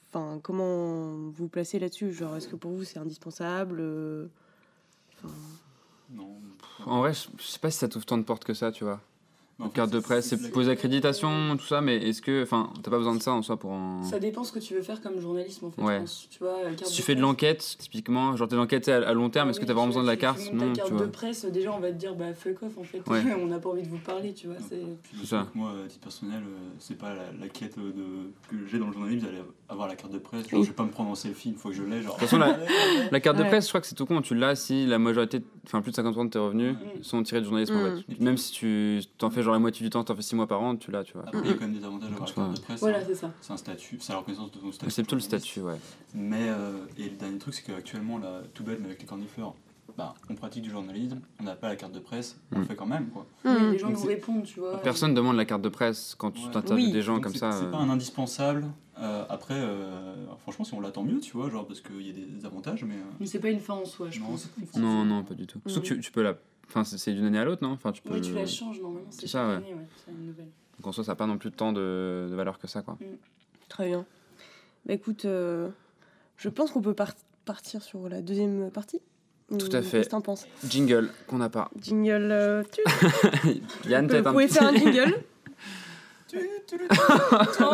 enfin comment vous placez là-dessus? Genre, est-ce que pour vous c'est indispensable Non. En vrai, je je sais pas si ça t'ouvre tant de portes que ça, tu vois. En Carte de presse, c'est les accréditations, tout ça, mais est-ce que. Enfin, t'as pas besoin de ça en soi pour un. Ça dépend ce que tu veux faire comme journalisme en fait. Ouais. je pense. Tu vois, carte Si tu fais de l'enquête, typiquement, genre t'es l'enquête à, à long terme, est-ce que t'as vraiment besoin de la carte tu Non, ta carte tu vois. de presse, déjà on va te dire bah fuck off en fait. Ouais. [LAUGHS] on n'a pas envie de vous parler, tu vois. C'est... Ça. Moi, à titre personnel, euh, c'est pas la, la quête euh, de, que j'ai dans le journalisme d'aller avoir la carte de presse. Genre, Oui. je vais pas me prendre en selfie une fois que je l'ai. Genre... De toute façon, la- [LAUGHS] La carte de presse, je crois que c'est tout con. Tu l'as si la majorité, enfin plus de 50% de tes revenus Mm. sont tirés du journalisme en Mm. fait. Même si tu t'en fais genre la moitié du temps, t'en fais 6 mois par an, tu l'as, tu vois. Après, il y a quand même des avantages d'avoir la Soit- carte de presse. Voilà, hein. c'est ça. C'est un statut, c'est la reconnaissance de ton statut. C'est plutôt le statut, ouais. Mais, euh, et le dernier truc, c'est qu'actuellement, là, tout bête, mais avec les cornifleurs, bah, on pratique du journalisme, on n'a pas la carte de presse, on le Mm. fait quand même, quoi. Oui, hmm. les gens Donc nous répondent, tu vois. Personne demande la carte de presse quand tu Ouais. t'interviews Oui. des gens Donc comme ça. C'est euh, pas un indispensable. Euh, après, euh, franchement, si on l'attend mieux, tu vois, genre, parce qu'il y a des avantages, mais. euh, Mais c'est pas une fin en soi, je Non, pense. Non, non, pas du tout. Sauf que tu, tu peux la. Enfin, c'est- d'une année à l'autre, non? Enfin, tu peux. Oui, tu la changes normalement. C'est C'est ça, ouais. année, ouais. C'est une nouvelle. Donc en soi, ça n'a pas non plus tant de, de valeur que ça, quoi. Très bien. Bah écoute, euh, je pense qu'on peut par- partir sur la deuxième partie. Tout Ou à fait. Qu'est-ce que t'en penses Jingle qu'on n'a pas. Jingle. euh, tu [LAUGHS] Yann, vous peut-être un pouvez petit. faire un jingle [LAUGHS] Oh. [LAUGHS]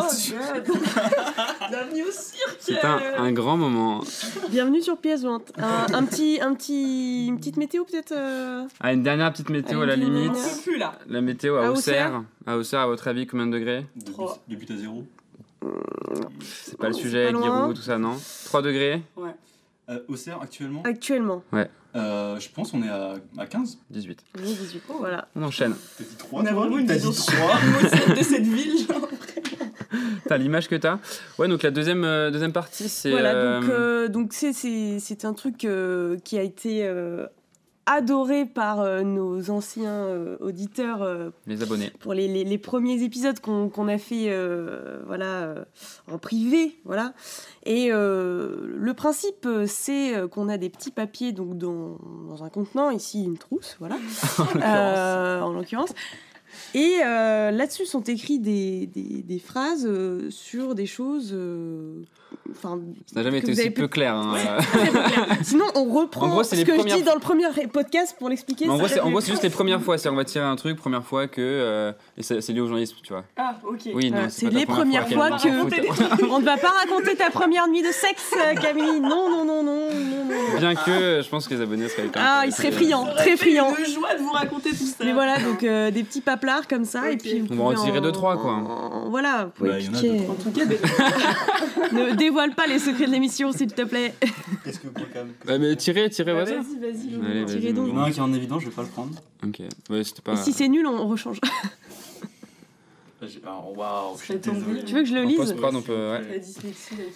Bienvenue au cirque C'est un, un grand moment. Bienvenue sur Pièce Jointe. Un, un petit, un petit, une petite météo peut-être euh, Ah, une dernière petite météo à la limite. On peut plus, là. La météo à À Auxerre. À Auxerre, à votre avis, combien de degrés Depuis, Trois. depuis à zéro. C'est pas le sujet. Giroud, tout ça, non? 3 degrés? Euh, Auxerre, actuellement, actuellement euh, je pense on est à, à 15. 18. Oui, 18. Voilà. On enchaîne. T'as dit 3 On a vraiment une T'as dit vision 3 de cette ville, genre. [LAUGHS] T'as l'image que t'as Ouais, donc la deuxième, euh, deuxième partie, c'est. Voilà, euh, donc euh, donc c'est c'est c'est un truc euh, qui a été euh, adoré par euh, nos anciens euh, auditeurs euh, Les abonnés. pour les, les, les premiers épisodes qu'on a fait voilà en privé voilà. Et le principe c'est qu'on a des petits papiers donc dans, dans un contenant ici une trousse voilà. [LAUGHS] En l'occurrence et euh, là-dessus sont écrits des, des, des phrases euh, sur des choses euh, enfin Ça n'a jamais que été vous aussi avez peu pu- clair. hein, [LAUGHS] peu clair. Sinon, on reprend En gros, c'est ce les que je premières dis dans le premier podcast pour l'expliquer. Mais en gros, c'est, va en mieux. gros, c'est juste les premières fois. C'est on va tirer un truc, première fois que. euh, et c'est, c'est lié au journalisme, tu vois. Ah, ok. Oui, non, Voilà, c'est, pas les première premières fois, fois qu'elle que-. [LAUGHS] On ne va pas raconter ta première nuit de sexe, euh, Camille. Non, non, non, non, non, non. Bien que euh, je pense que les abonnés seraient hyper Ah, ils intéressés. seraient friands, très friands. une joie de vous raconter tout ça. Mais voilà, donc euh, des petits comme ça, et puis vous On va en pouvez tirer deux, trois, quoi. en- Voilà, vous pouvez Bah, y en a piquer. deux, trois. En tout cas, [LAUGHS] Ne dévoile pas les secrets de l'émission, s'il te plaît. Qu'est-ce que vous quand même Bah, mais tirez, tirez, Bah, vas-y. vas-y, vas-y. Il y en a un qui est en évidence, je vais pas le prendre. Ok, ouais, c'était pas. Et si c'est nul, on on rechange. J'ai- ah, je bien. Tu veux que je le lise on peut. ouais.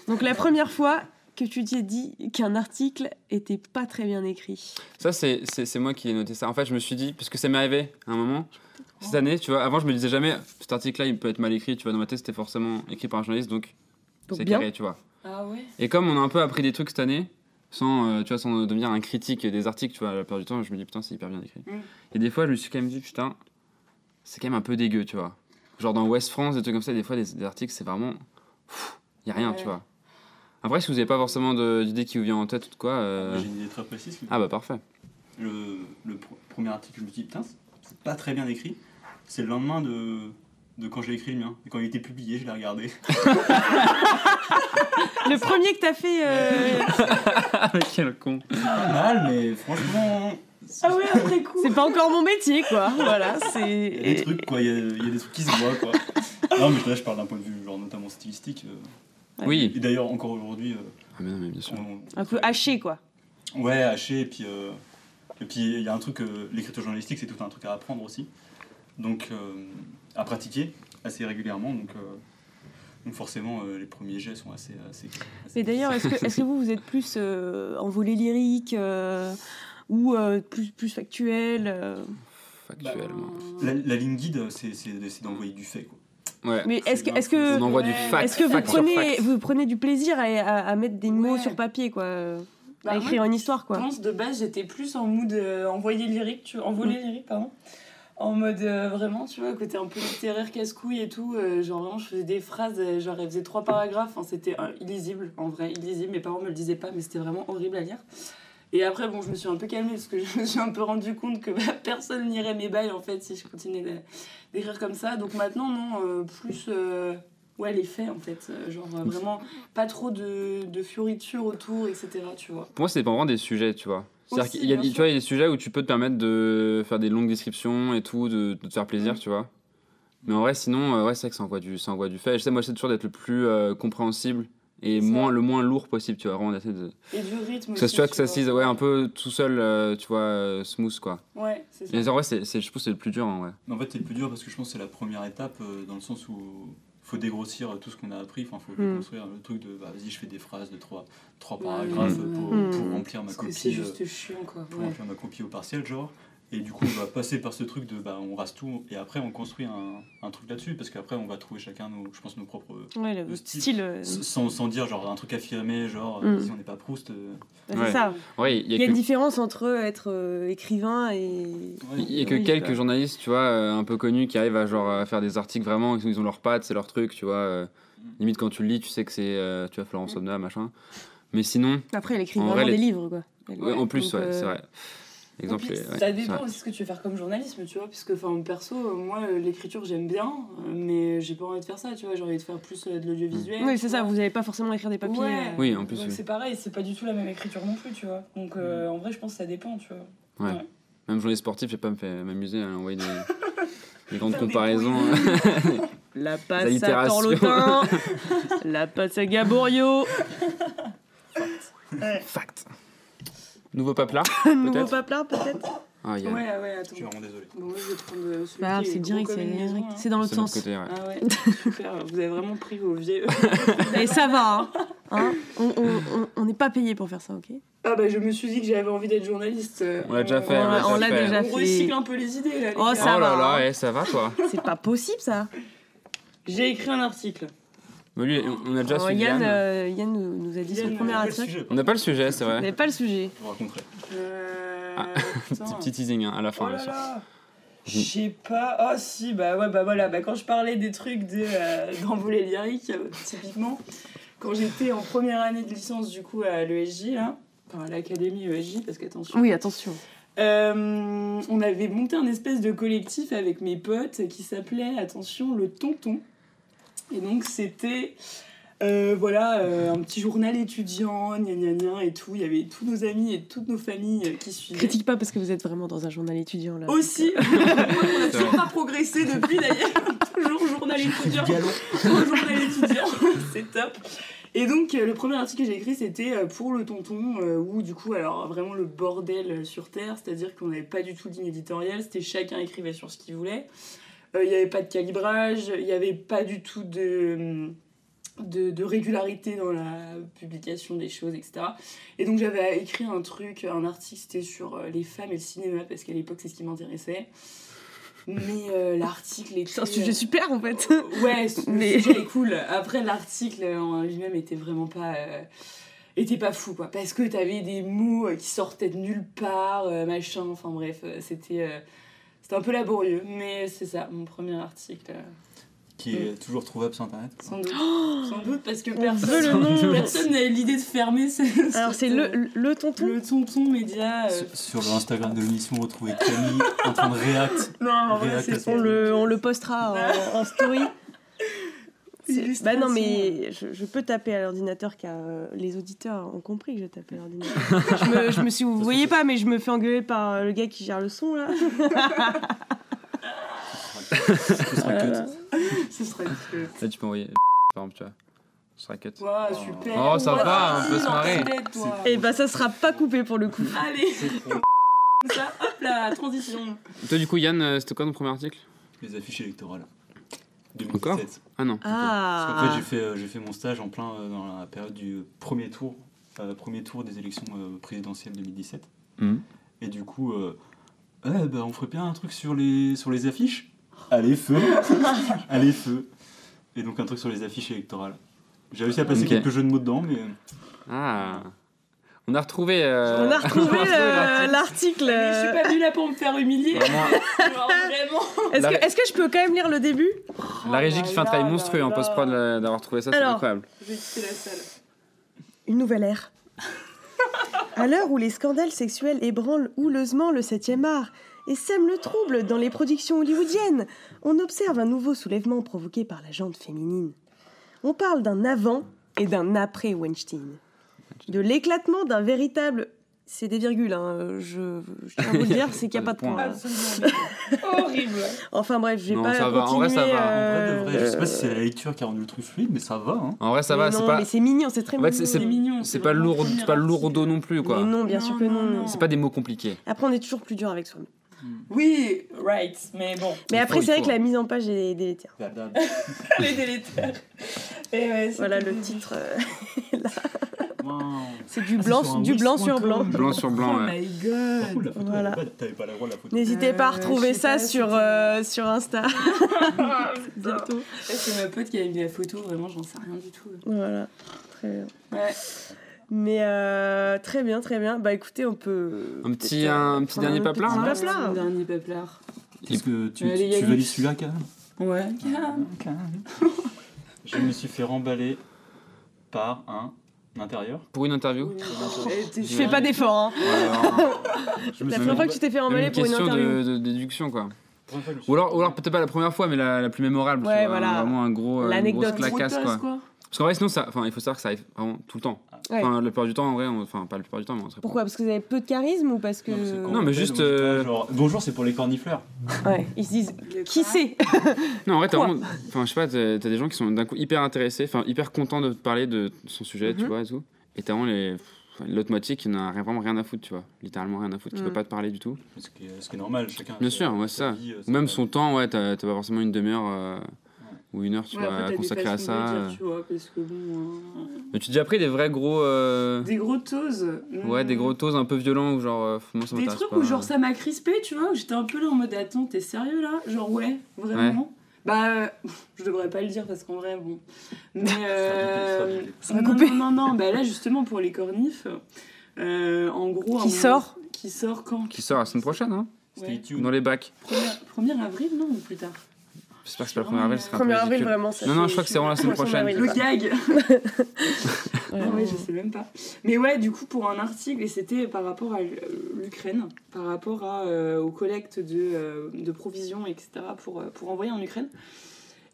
Donc la première fois que tu t'es dit qu'un article était pas très bien écrit. Ça, c'est moi qui ai noté ça. En fait, je me suis dit, parce que ça m'est arrivé à un moment, cette année, tu vois, avant, je me disais jamais, cet article-là, il peut être mal écrit, tu vois, dans ma tête, c'était forcément écrit par un journaliste, donc, c'est carré, tu vois. Ah ouais Et comme on a un peu appris des trucs cette année, sans, euh, tu vois, sans devenir un critique des articles, tu vois, à la plupart du temps, je me dis, putain, c'est hyper bien écrit. Mm. Et des fois, je me suis quand même dit, putain, c'est quand même un peu dégueu, tu vois. Genre dans West France, des trucs comme ça, des fois, des, des articles, c'est vraiment. Il y a rien, Ouais. tu vois. Après, si vous n'avez pas forcément d'idée qui vous vient en tête ou de quoi. euh, J'ai une idée très précise. Ah bah parfait. Le, le pr- premier article, je me dis, putain, c'est pas très bien écrit. C'est le lendemain de, de quand j'ai écrit le mien. Et quand il était publié, je l'ai regardé. [LAUGHS] Le premier que t'as fait. euh, Ah, [LAUGHS] mais quel con. Pas mal, mais franchement, Ah ouais, après coup. C'est pas encore mon métier, quoi. Voilà, il y a des c'est. trucs, quoi. Il y a, il y a des trucs qui se voient, quoi. Non, mais là, je parle d'un point de vue, genre, notamment stylistique. euh. Oui. Et d'ailleurs, encore aujourd'hui, euh, Ah, mais non, mais bien sûr. on- Un peu haché, quoi. Ouais, haché, et puis euh, et puis il y a un truc, euh, l'écriture journalistique, c'est tout un truc à apprendre aussi, donc euh, à pratiquer assez régulièrement, donc, euh, donc forcément euh, les premiers jets sont assez. assez, assez Mais d'ailleurs, est-ce que, vous, vous êtes plus euh, en volet lyrique euh, ou euh, plus, plus factuel euh Factuellement. la, la ligne guide, c'est d'envoyer du fait, quoi. Ouais. Mais est-ce que, est-ce que, On envoie du Ouais. fact. est-ce que vous, prenez, fact. vous prenez du plaisir à, à- à mettre des mots Ouais. sur papier, quoi Bah, À moi, écrire une histoire, Je quoi pense de base j'étais plus en mood euh, envoyé lyrique, tu en volet lyrique pardon. En mode euh, vraiment, tu vois, côté un peu littéraire casse-couille et tout. euh, genre vraiment, je faisais des phrases, euh, genre elle faisait trois paragraphes. Enfin, c'était euh, illisible, en vrai, illisible. Mes parents me le disaient pas, mais c'était vraiment horrible à lire. Et après, bon, je me suis un peu calmée parce que [LAUGHS] je me suis un peu rendu compte que bah, [LAUGHS] personne n'irait mes bails en fait si je continuais d'écrire comme ça. Donc maintenant, non, euh, plus. euh, Ouais, les faits en fait. Genre euh, vraiment pas trop de, de fioritures autour, etc. Tu vois. Pour moi, c'est pas vraiment des sujets, tu vois. C'est-à-dire qu'il y a, tu vois, il y a des sujets où tu peux te permettre de faire des longues descriptions et tout, de, de te faire plaisir, Mm. tu vois. Mais en vrai, sinon, euh, ouais, c'est vrai que ça envoie du, ça envoie du fait. Je sais, moi, j'essaie toujours d'être le plus euh, compréhensible et moins, le moins lourd possible, tu vois. Vraiment, d'essayer de. Et du rythme Que ça, aussi, tu vois, que ça se ouais, un peu tout seul, euh, tu vois, euh, smooth, quoi. Ouais, c'est ça. Mais en vrai, c'est, je pense que c'est le plus dur, en vrai. Mais en fait, c'est le plus dur parce que je pense que c'est la première étape euh, dans le sens où faut dégrossir tout ce qu'on a appris, enfin, faut Mm. déconstruire le truc de bah, vas-y, je fais des phrases de trois, trois Ouais. paragraphes Mm. pour, Mm. pour remplir ma copie. c'est euh, juste chiant, quoi. pour Ouais. remplir ma copie au partiel, genre. Et du coup, on va passer par ce truc de bah, on rase tout et après on construit un, un truc là-dessus parce qu'après on va trouver chacun, nos, je pense, nos propres. Ouais, le Le style. style. euh, Sans, sans dire genre un truc affirmé, genre Mm. si on n'est pas Proust. euh, c'est Ouais. ça. Ouais, il y Il a y a que, une différence entre être euh, écrivain et. il y a que Oui, quelques quoi. journalistes, tu vois, euh, un peu connus qui arrivent à, genre, à faire des articles vraiment, ils ont leurs pattes, c'est leur truc, tu vois. euh, limite, quand tu le lis, tu sais que c'est, euh, tu vois, Florence Somna, machin. Mais sinon, Après, elle écrit En vraiment vrai, des les- livres, quoi. Elle- Ouais, en plus, donc, ouais, euh, c'est vrai. Exemple, Et puis, les- ouais, ça dépend aussi ce que tu veux faire comme journalisme, tu vois. Parce que, enfin, perso, moi, l'écriture, j'aime bien, euh, mais j'ai pas envie de faire ça, tu vois. J'ai envie de faire plus euh, de l'audiovisuel. Oui, c'est ça, vous n'allez pas forcément écrire des papiers. Ouais. euh. Oui, en plus, Donc oui. c'est pareil, c'est pas du tout la même écriture non plus, tu vois. Donc euh, en vrai, je pense que ça dépend, tu vois. Ouais. Même journée sportive, je vais pas m'amuser à envoyer des, [LAUGHS] des grandes comparaisons. [LAUGHS] La passe à. Torlotin, [LAUGHS] la passe à Gaborio, Fact. Nouveau paplard [LAUGHS] nouveau paplard peut-être Ah, il y a. Ouais, ouais, attends. Je suis vraiment désolé. Bon, je vais prendre euh, celui Bah, c'est direct, c'est direct. hein. C'est dans l'autre sens. côté, ouais. Ah ouais, [LAUGHS] super. Vous avez vraiment pris vos vieux. [LAUGHS] Et ça va, hein, Hein on n'est pas payé pour faire ça, ok ah bah, je me suis dit que j'avais envie d'être journaliste. euh, On l'a déjà fait, on l'a- on l'a fait. déjà On fait. recycle un peu les idées, là. les Oh, ça oh là va, là, hein. eh, ça va toi C'est pas possible ça. J'ai écrit un article. Mais lui, on a déjà Alors, suivi Yann, Yann. euh, Yann nous, nous a dit Yann, son premier article. On n'a pas le sujet, c'est vrai. n'avez pas le sujet. je vous raconterai. Euh... Ah. [LAUGHS] Petit, petit teasing hein, à la fin. Oh bien là sûr. là Je sais pas. Ah si, bah ouais, bah voilà. Bah, quand je parlais des trucs de, euh, [LAUGHS] d'envolée lyrique, euh, typiquement, quand j'étais en première année de licence, du coup, à l'ESJ, là, enfin à l'académie ESJ, parce qu'attention. Oui, attention. Euh, on avait monté un espèce de collectif avec mes potes qui s'appelait, attention, le Tonton. Et donc c'était, euh, voilà, euh, un petit journal étudiant, gna gna gna et tout. Il y avait tous nos amis et toutes nos familles euh, qui suivaient. Critique pas parce que vous êtes vraiment dans un journal étudiant là. Aussi, [LAUGHS] on a [LAUGHS] toujours pas progressé depuis d'ailleurs. [LAUGHS] toujours journal étudiant. Toujours journal étudiant, c'est top. Et donc, euh, le premier article que j'ai écrit, c'était euh, pour le tonton, euh, où du coup, alors vraiment le bordel sur Terre, c'est-à-dire qu'on n'avait pas du tout de ligne éditoriale, c'était chacun écrivait sur ce qu'il voulait. Euh, Il n'y avait pas de calibrage, il n'y avait pas du tout de, de, de régularité dans la publication des choses, etc. Et donc, j'avais écrit un truc, un article, c'était sur euh, les femmes et le cinéma, parce qu'à l'époque, c'est ce qui m'intéressait. Mais euh, l'article était. C'est un sujet super en fait. [LAUGHS] Ouais, le Mais- sujet est cool. Après, l'article en lui-même était vraiment pas. euh, était pas fou, quoi. Parce que t'avais des mots qui sortaient de nulle part, euh, machin. Enfin bref, c'était. euh, c'était un peu laborieux. Mais c'est ça, mon premier article. euh, Qui est toujours trouvable sur internet. sans doute. sans doute, parce que personne [LAUGHS] n'avait l'idée de fermer ce. Alors c'est le, le tonton. Le tonton média. euh, Sur, sur le Instagram de l'émission, vous retrouvez Camille en train de react. Non, en vrai, Réac- c'est On le, on le postera en, en story. [LAUGHS] Bah non, mais je, je peux taper à l'ordinateur car euh, les auditeurs ont compris que je tapais à l'ordinateur. [LAUGHS] je, me, je me suis, vous voyez pas, mais je me fais engueuler par euh, le gars qui gère le son là. [LAUGHS] Ce sera cut. Ce serait que. Là, tu peux envoyer. Par exemple, tu vois. Ce sera cut. Waouh, super. Oh, ça va, on peut se marrer. Et bah ça sera pas coupé pour le coup. Allez, comme ça, hop là, transition. Toi, du coup, Yann, euh, c'était quoi ton premier article? Les affiches électorales. Encore 2017. Ah non. Parce qu'en Ah. fait, j'ai fait, euh, j'ai fait mon stage en plein euh, dans la période du premier tour, euh, premier tour des élections euh, présidentielles 2017. Mhm. Et du coup, euh, ouais, bah, on ferait bien un truc sur les, sur les affiches. Allez, feu [LAUGHS] Allez, feu Et donc un truc sur les affiches électorales. J'ai réussi à passer quelques jeux de mots dedans, mais Ah. On a retrouvé. euh, On a retrouvé [LAUGHS] retrouvé le- l'article. Mais je suis pas venue là pour me faire humilier. Vraiment, [LAUGHS] Genre, vraiment. Est-ce La- que, je peux quand même lire le début? La régie Oh qui là fait un travail là monstrueux en là. post-prod euh, d'avoir trouvé ça, c'est incroyable. Je vais quitter la salle. Une nouvelle ère. À l'heure où les scandales sexuels ébranlent houleusement le 7e art et sèment le trouble dans les productions hollywoodiennes, on observe un nouveau soulèvement provoqué par la jante féminine. On parle d'un avant et d'un après Weinstein. De l'éclatement d'un véritable... C'est des virgules, hein, je, je tiens à vous le dire, c'est qu'il n'y a [LAUGHS] pas de point. Absolument. Horrible. [LAUGHS] Enfin bref, je vais Non, pas ça va, en vrai, ça va. en vrai, de euh, vrai, je sais pas si c'est la lecture qui a rendu le truc fluide, mais ça va. Hein. En vrai, ça mais va, non, c'est pas. mais c'est mignon, c'est très En fait, mignon. c'est- mignon. C'est pas lourd, c'est pas lourdeau non plus, quoi. Mais non, bien Non, sûr que non, non. non. C'est pas des mots compliqués. Après, on est toujours plus dur avec soi. Oui, right, mais bon, Mais Il après, c'est vrai que la mise en page est délétère. [LAUGHS] les délétères. Et ouais, Voilà le titre. euh, Wow. c'est du Ah, blanc, du blanc sur blanc. Sur blanc, Oh ouais. my Ah, god. photo, Voilà. t'avais pas-. N'hésitez à Euh, retrouver ça sur, euh, sur Insta. Ah. [LAUGHS] [LAUGHS] Bientôt. C'est ma pote qui avait mis la photo, vraiment, j'en sais rien du tout. Voilà. Très bien. Ouais. Mais euh, très bien, très bien. Bah écoutez, on peut. Un petit- un euh, petit dernier un paplard, petit hein. paplard. Un dernier paplard. Est-ce que tu, tu, Yannick. valides celui-là, quand même Ouais. Je me suis fait remballer par un L'intérieur Pour une interview t'es Je fais pas d'effort. Hein. [LAUGHS] La première fois que tu t'es fait emballer une pour une question interview. de, de déduction, quoi. Ou alors, fait- ou alors peut-être pas la première fois, mais la, la plus mémorable. Ouais, tu vois, voilà. Vraiment un gros, euh, une L'anecdote. grosse clacasse, Gros quoi. quoi. Parce qu'en vrai, sinon, ça, enfin, il faut savoir que ça arrive vraiment tout le temps. Ouais. Enfin, la plupart du temps, en vrai, on- enfin, pas la plupart du temps, mais on se. Pourquoi? Parce que vous avez peu de charisme ou parce que. Non, parce que quand Non, on mais juste, euh, genre, bonjour, c'est pour les cornifleurs. Ouais, ils se disent qui c'est? [LAUGHS] Non, en vrai, t'as Quoi vraiment. Enfin, je sais pas, t'as t'as des gens qui sont d'un coup hyper intéressés, enfin, hyper contents de te parler de son sujet, tu Mhm. vois, et tout. Et t'as vraiment les. enfin, L'autre moitié qui n'a rien- vraiment rien à foutre, tu vois. Littéralement rien à foutre, qui Mhm. peut pas te parler du tout. Ce qui est, ce qui est normal, chacun. Bien sa- sûr, ouais, sa ça. vie, euh, Ou même son temps, ouais, t'as t'as pas forcément une demi-heure euh, ou une heure, tu Ouais, vois, après, à ça. dire, tu vois, parce que bon. euh, Mais tu te dis après des vrais gros. euh, Des gros toses. Ouais, des gros toses un peu violents genre. euh, moi, ça Des trucs pas. où genre ça m'a crispé, tu vois, où j'étais un peu là en mode attends, t'es sérieux là? Genre ouais, vraiment Bah, euh, [LAUGHS] je devrais pas le dire parce qu'en vrai, bon. Mais. [LAUGHS] Euh, Ça non, non, non, non, bah là justement pour les cornifs, euh, en gros. Qui moment- sort Qui sort quand? Qui sort la semaine prochaine, hein Stay Ouais. tuned. Dans les bacs. 1er avril, non, ou plus tard? J'espère que c'est pas le 1er avril, ce peu 1er avril, vraiment. ça Non, non, je crois que c'est vraiment la semaine prochaine. Le gag [LAUGHS] Ah ouais, je sais même pas. Mais ouais, du coup, pour un article, et c'était par rapport à l'Ukraine, par rapport à, euh, aux collectes de, euh, de provisions, etc., pour, euh, pour envoyer en Ukraine.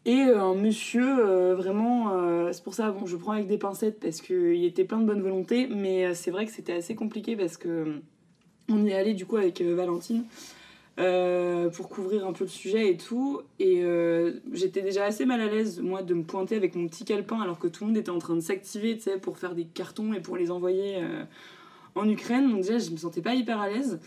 Et euh, un monsieur, euh, vraiment, euh, c'est pour ça, bon, je prends avec des pincettes parce qu'il était plein de bonne volonté, mais c'est vrai que c'était assez compliqué parce que on y est allé du coup avec euh, Valentine. Euh, pour couvrir un peu le sujet et tout. Et euh, j'étais déjà assez mal à l'aise, moi, de me pointer avec mon petit calepin alors que tout le monde était en train de s'activer, tu sais, pour faire des cartons et pour les envoyer euh, en Ukraine. Donc déjà, je me sentais pas hyper à l'aise.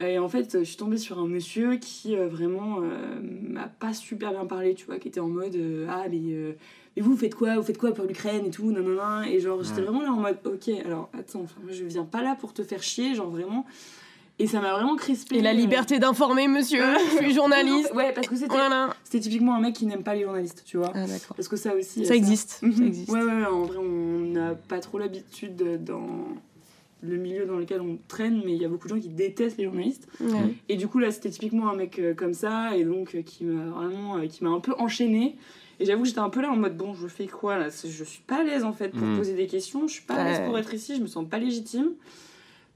Et en fait, je suis tombée sur un monsieur qui vraiment m'a pas super bien parlé, tu vois, qui était en mode Ah, mais, mais vous, faites quoi? Vous faites quoi pour l'Ukraine et tout? Nan, nan, nan. Et genre, j'étais vraiment là en mode Ok, alors attends, je viens pas là pour te faire chier, genre vraiment. Et ça m'a vraiment crispé. Et la liberté d'informer, monsieur. Je suis journaliste. Ouais, parce que c'était Voilà. c'était typiquement un mec qui n'aime pas les journalistes, tu vois. Ah, d'accord. Parce que ça aussi. Ça existe. Mhm. Ça existe. Ouais, ouais, ouais, en vrai, on n'a pas trop l'habitude de- dans le milieu dans lequel on traîne, mais il y a beaucoup de gens qui détestent les journalistes. Ouais. Et du coup, là, c'était typiquement un mec euh, comme ça, et donc euh, qui m'a vraiment. euh, qui m'a un peu enchaîné. Et j'avoue que j'étais un peu là en mode bon, je fais quoi là? Je suis pas à l'aise en fait pour Mhm. poser des questions, je suis pas à l'aise pour être ici, je me sens pas légitime.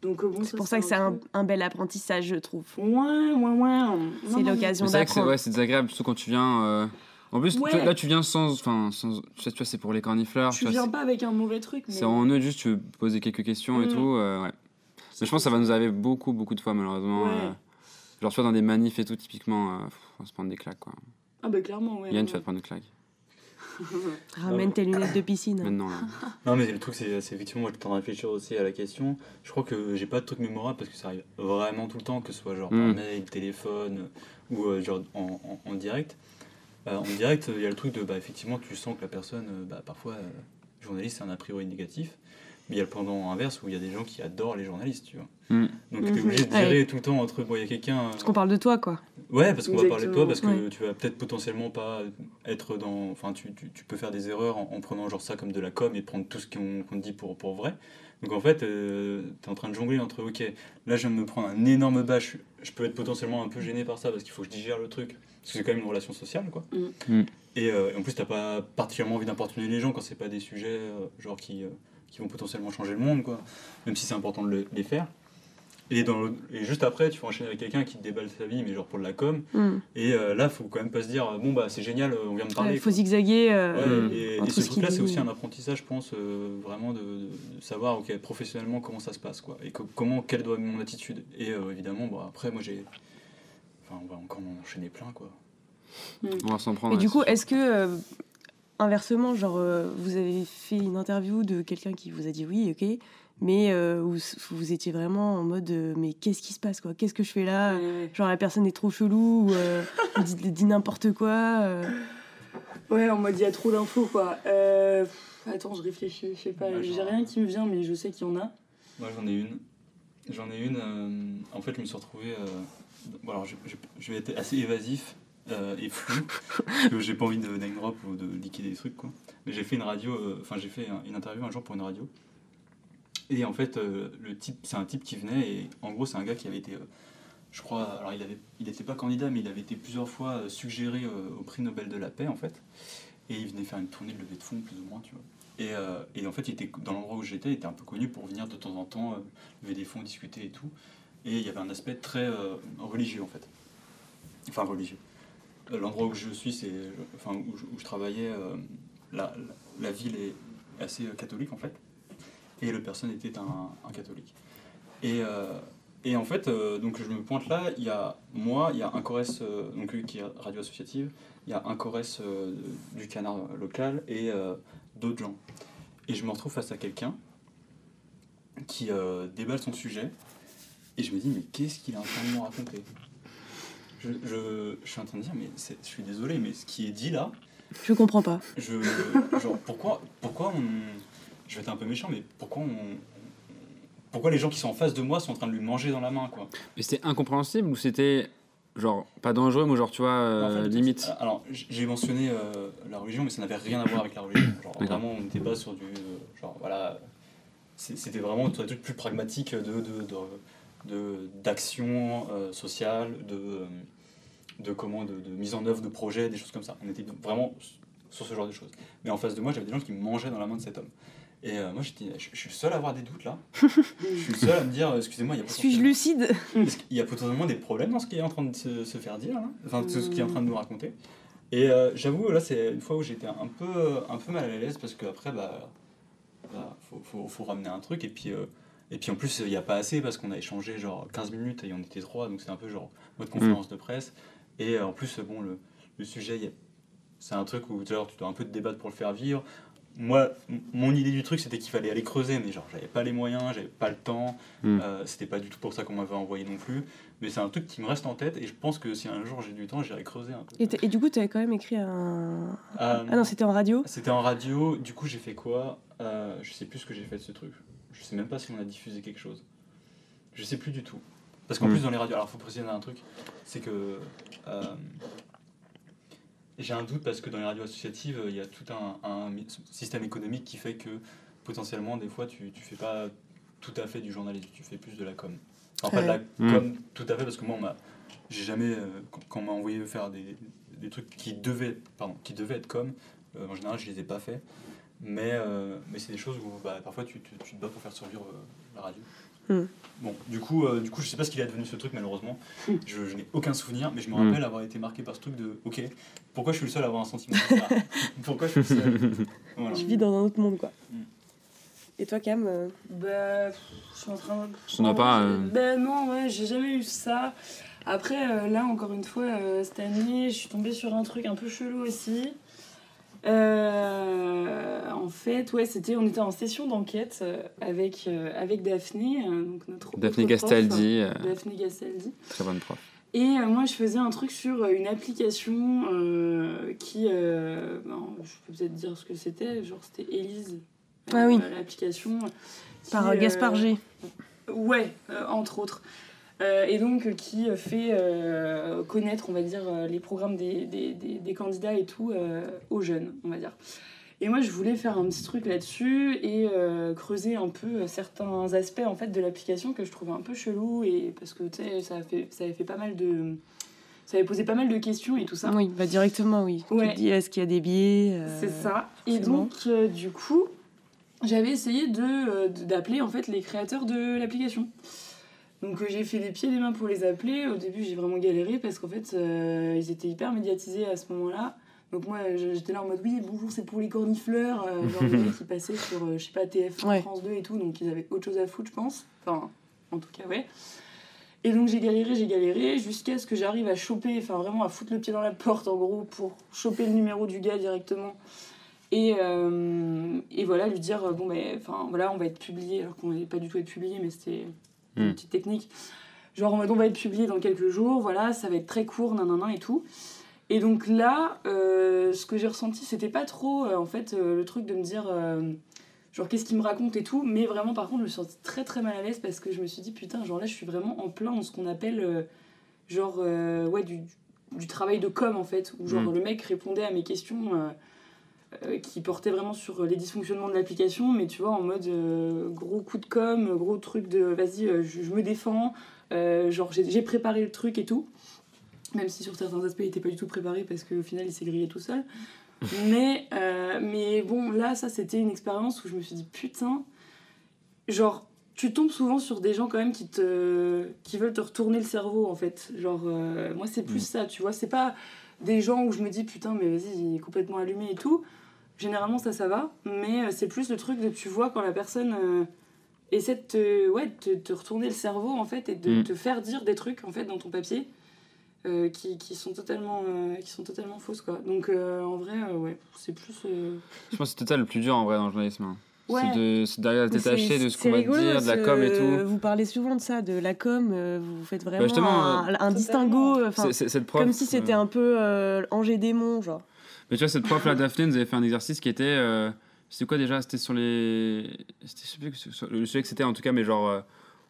Donc euh, bon, C'est pour ça que c'est un, un bel apprentissage, je trouve. Ouais, ouais, ouais. C'est l'occasion Mais c'est vrai que c'est d'apprendre. ouais, c'est désagréable, surtout quand tu viens. euh, En plus, Ouais. tu- là, tu viens sans. Enfin, sans... tu sais, tu vois, c'est pour les cornifleurs. Tu viens pas avec un mauvais truc, mais. C'est en neutre, juste tu veux poser quelques questions et Mm. tout. euh, ouais. Mais je pense que ça va nous arriver beaucoup, beaucoup de fois, malheureusement. Ouais. euh, Genre, vois, dans des manifs et tout, typiquement, euh, pff, on va se prendre des claques, quoi. Ah bah clairement, ouais. Yann, ouais. tu vas te prendre une claque. [LAUGHS] Ramène tes lunettes de piscine. Maintenant, là. [LAUGHS] Non, mais le truc, c'est effectivement, moi, je suis en train de réfléchir aussi à la question. Je crois que j'ai pas de truc mémorable parce que ça arrive vraiment tout le temps, que ce soit genre par Mm. mail, téléphone ou euh, genre en, en- en direct. Euh, en direct, il y a le truc de, bah, effectivement, tu sens que la personne, euh, bah, parfois, euh, journaliste, c'est un a priori négatif. Mais il y a le pendant inverse où il y a des gens qui adorent les journalistes, tu vois. Mm. Donc tu es Mhm. obligé de Ouais. gérer tout le temps entre, bon, il y a quelqu'un. euh, Parce qu'on parle de toi, quoi. Ouais, parce qu'on va parler de toi, parce que ouais. tu vas peut-être potentiellement pas être dans. Enfin, tu, tu, tu peux faire des erreurs en, en prenant genre ça comme de la com et prendre tout ce qu'on te dit pour, pour vrai. Donc en fait, tu es en train de jongler entre ok, là je viens de me prendre un énorme bâche, je peux être potentiellement un peu gêné par ça parce qu'il faut que je digère le truc, parce que c'est quand même une relation sociale quoi. Mm. Mm. Et, euh, et en plus, t'as pas particulièrement envie d'importuner les gens quand c'est pas des sujets euh, genre qui, euh, qui vont potentiellement changer le monde quoi, même si c'est important de le- les faire. Et, dans le- et juste après, tu vas enchaîner avec quelqu'un qui te déballe sa vie, mais genre pour de la com. Hmm. Et euh, là, faut quand même pas se dire bon bah c'est génial, euh, on vient me parler. Il faut quoi. zigzaguer. euh, Mm. Ouais, et, et ce truc-là, c'est aussi un apprentissage, je pense, euh, vraiment de, de- de savoir ok professionnellement comment ça se passe quoi, et co- comment quelle doit être mon attitude. Et euh, évidemment, bon après moi j'ai, enfin on va encore en enchaîner plein quoi. On va s'en prendre. Mais du coup, est-ce que, euh, inversement, genre, euh, vous avez fait une interview de quelqu'un qui vous a dit oui, ok, mais euh, vous étiez vraiment en mode, euh, mais qu'est-ce qui se passe, quoi? Qu'est-ce que je fais là? Ouais, ouais. Genre, la personne est trop chelou, ou euh, dit, dit n'importe quoi. euh. Ouais, en mode il y a trop d'infos quoi. Euh, attends, je réfléchis, je sais pas, Ouais, j'ai rien qui me vient, mais je sais qu'il y en a. Moi j'en ai une. J'en ai une. euh, en fait, je me suis retrouvé. euh, bon, alors, vais être assez évasif euh, et flou, j'ai pas envie de name drop ou de liquider des trucs, quoi. Mais j'ai fait une radio, euh, enfin, j'ai fait un- une interview un jour pour une radio. Et en fait, euh, le type, c'est un type qui venait, et en gros, c'est un gars qui avait été. je crois, alors il avait, il n'était pas candidat, mais il avait été plusieurs fois suggéré au prix Nobel de la paix, en fait. Et il venait faire une tournée de levée de fonds, plus ou moins, tu vois. Et, et en fait, il était, dans l'endroit où j'étais, il était un peu connu pour venir de temps en temps lever des fonds, discuter et tout. Et il y avait un aspect très religieux, en fait. Enfin, religieux. L'endroit où je suis, c'est, enfin, où je, travaillais, euh, la, ville est assez euh, catholique, en fait. Et le personne était un, catholique. Et, euh, et en fait, donc je me pointe là, il y a moi, il y a un Corès, donc qui est radio associative, il y a un Corès du canard local et d'autres gens. Et je me retrouve face à quelqu'un qui déballe son sujet et je me dis mais qu'est-ce qu'il est en train de me raconter? Je, je, je suis en train de dire mais je suis désolé mais ce qui est dit là, Je comprends pas. je, genre, pourquoi, pourquoi on. Je vais être un peu méchant, mais pourquoi on. Pourquoi les gens qui sont en face de moi sont en train de lui manger dans la main, quoi? Mais c'était incompréhensible ou c'était genre pas dangereux, mais genre tu vois, euh, En fait, limite Alors, j- j'ai mentionné euh, la religion, mais ça n'avait rien à voir avec la religion. Genre, vraiment, on n'était pas sur du. euh, Genre, voilà. C'était vraiment sur des trucs plus pragmatiques de, de, de, de- d'action euh, sociale, de, euh, de, comment, de, de mise en œuvre de projets, des choses comme ça. On était vraiment sur ce genre de choses. Mais en face de moi, j'avais des gens qui me mangeaient dans la main de cet homme. Et euh, moi, j'étais, je, je suis le seul à avoir des doutes là. [LAUGHS] je suis le seul à me dire, euh, excusez-moi, il y a Suis-je potentiellement- lucide qu'il y a potentiellement des problèmes dans ce qui est en train de se, se faire dire, enfin ce ce qui est en train de nous raconter. Et euh, j'avoue, là, c'est une fois où j'étais un peu, un peu mal à l'aise parce qu'après, bah, bah, faut, faut, faut ramener un truc. Et puis, euh, et puis en plus, il n'y a pas assez parce qu'on a échangé genre 15 minutes et on était trois, donc c'est un peu genre mode conférence de presse. Et euh, en plus, bon, le, le sujet, c'est un truc où genre, tu dois un peu te débattre pour le faire vivre. Moi, mon idée du truc, c'était qu'il fallait aller creuser, mais genre, j'avais pas les moyens, j'avais pas le temps. Mm. Euh, c'était pas du tout pour ça qu'on m'avait envoyé non plus. Mais c'est un truc qui me reste en tête et je pense que si un jour j'ai du temps, j'irai creuser un peu. et du coup, tu avais quand même écrit un. Euh, Ah non, c'était en radio c'était en radio, du coup j'ai fait quoi? Euh, Je sais plus ce que j'ai fait de ce truc. Je sais même pas si on a diffusé quelque chose. Je sais plus du tout. Parce qu'en Mm. plus dans les radios, alors faut préciser un truc, c'est que euh, j'ai un doute parce que dans les radios associatives, il y a tout un, système économique qui fait que potentiellement des fois tu, tu fais pas tout à fait du journalisme, tu fais plus de la com. Enfin pas de la Mm. com tout à fait parce que moi on m'a j'ai jamais euh, quand- on m'a envoyé faire des, des trucs qui devaient pardon qui devaient être com euh, en général je les ai pas fait mais mais c'est des choses où bah, parfois tu, tu, tu te bats pour faire survivre la radio Mm. bon du coup euh, du coup je sais pas ce qu'il est devenu ce truc malheureusement Mm. je, je n'ai aucun souvenir mais je me Mm. rappelle avoir été marqué par ce truc de ok pourquoi je suis le seul à avoir un sentiment comme ça [LAUGHS] pourquoi je suis le seul [LAUGHS] voilà. Je vis dans un autre monde, quoi. Mm. Et toi, Cam euh, Bah, je suis en train de. Ça n'a pas, euh, Ben non, ouais, j'ai jamais eu ça. Après, euh, là, encore une fois, euh, cette année, je suis tombée sur un truc un peu chelou aussi. Euh, en fait, ouais, c'était, on était en session d'enquête euh, avec, euh, avec Daphné, euh, donc notre Daphné prof, Gastaldi, euh, Daphné Gastaldi. très bonne prof. Et euh, moi, je faisais un truc sur une application euh, qui. euh, ben, je peux peut-être dire ce que c'était. Genre, c'était Elise. Ah oui. L'application. Par euh, Gaspard G. Ouais, euh, entre autres. Euh, et donc, euh, qui euh, fait connaître, on va dire, les programmes des, des, des, des candidats et tout aux jeunes, on va dire. Et moi, je voulais faire un petit truc là-dessus et euh, creuser un peu certains aspects en fait de l'application que je trouvais un peu chelou et parce que tu sais, ça, fait- ça avait fait pas mal de. Ça avait posé pas mal de questions et tout ça. Oui, bah directement, oui. Tu te dis, est-ce qu'il y a des biais euh, C'est ça. Et donc, euh, du coup, j'avais essayé de- d'appeler en fait les créateurs de l'application. Donc, euh, j'ai fait des pieds et des mains pour les appeler. Au début, j'ai vraiment galéré parce qu'en fait, euh, ils étaient hyper médiatisés à ce moment-là. Donc, moi, j'étais là en mode oui, bonjour, c'est pour les cornifleurs. euh, [LAUGHS] genre, les qui passaient sur, euh, je sais pas, TF1, Ouais. France 2 et tout. Donc, ils avaient autre chose à foutre, je pense. Enfin, en tout cas, ouais. Et donc j'ai galéré, j'ai galéré, jusqu'à ce que j'arrive à choper, enfin vraiment à foutre le pied dans la porte en gros, pour choper le numéro du gars directement. Et, euh, et voilà, lui dire, bon ben, enfin voilà, on va être publié, alors qu'on n'allait pas du tout être publié, mais c'était une Hmm. petite technique. Genre on va être publié dans quelques jours, voilà, ça va être très court, nanana et tout. Et donc là, euh, ce que j'ai ressenti, c'était pas trop, euh, en fait, euh, le truc de me dire, genre, qu'est-ce qu'il me raconte et tout, mais vraiment, par contre, je me suis sentie très très mal à l'aise parce que je me suis dit, putain, genre là, je suis vraiment en plein dans ce qu'on appelle, genre, ouais, du, du travail de com, en fait, où genre, Mm. le mec répondait à mes questions. Euh, euh, qui portaient vraiment sur les dysfonctionnements de l'application, mais tu vois, en mode euh, gros coup de com, gros truc de vas-y, euh, je, je me défends, euh, genre j'ai préparé le truc et tout. Même si sur certains aspects il était pas du tout préparé parce qu'au final il s'est grillé tout seul. [LAUGHS] mais, euh, mais bon, là, ça, c'était une expérience où je me suis dit, putain, genre, tu tombes souvent sur des gens quand même qui, te, qui veulent te retourner le cerveau, en fait. Genre, euh, moi, c'est plus Mm. ça, tu vois. C'est pas des gens où je me dis, putain, mais vas-y, il est complètement allumé et tout. Généralement, ça, ça va. Mais euh, c'est plus le truc de, tu vois, quand la personne euh, essaie de te, ouais, de te, te retourner le cerveau, en fait, et de Mm. te faire dire des trucs, en fait, dans ton papier. euh, qui, qui sont totalement euh, qui sont totalement fausses quoi donc euh, en vrai euh, ouais c'est plus euh, Je pense que c'est ça le plus dur en vrai dans le journalisme. hein. Ouais. C'est d'arriver à se détacher de ce qu'on va te rigolo, dire, de la com et tout. Vous parlez souvent de ça, de la com, vous faites vraiment justement, un, un distinguo, Cette prof, comme si c'était un peu euh, Angers démon, genre. Mais tu vois, cette prof là, Daphné, nous avait fait un exercice qui était. euh, C'était quoi déjà? C'était sur les. C'était, sur le sujet que c'était en tout cas, mais genre. euh,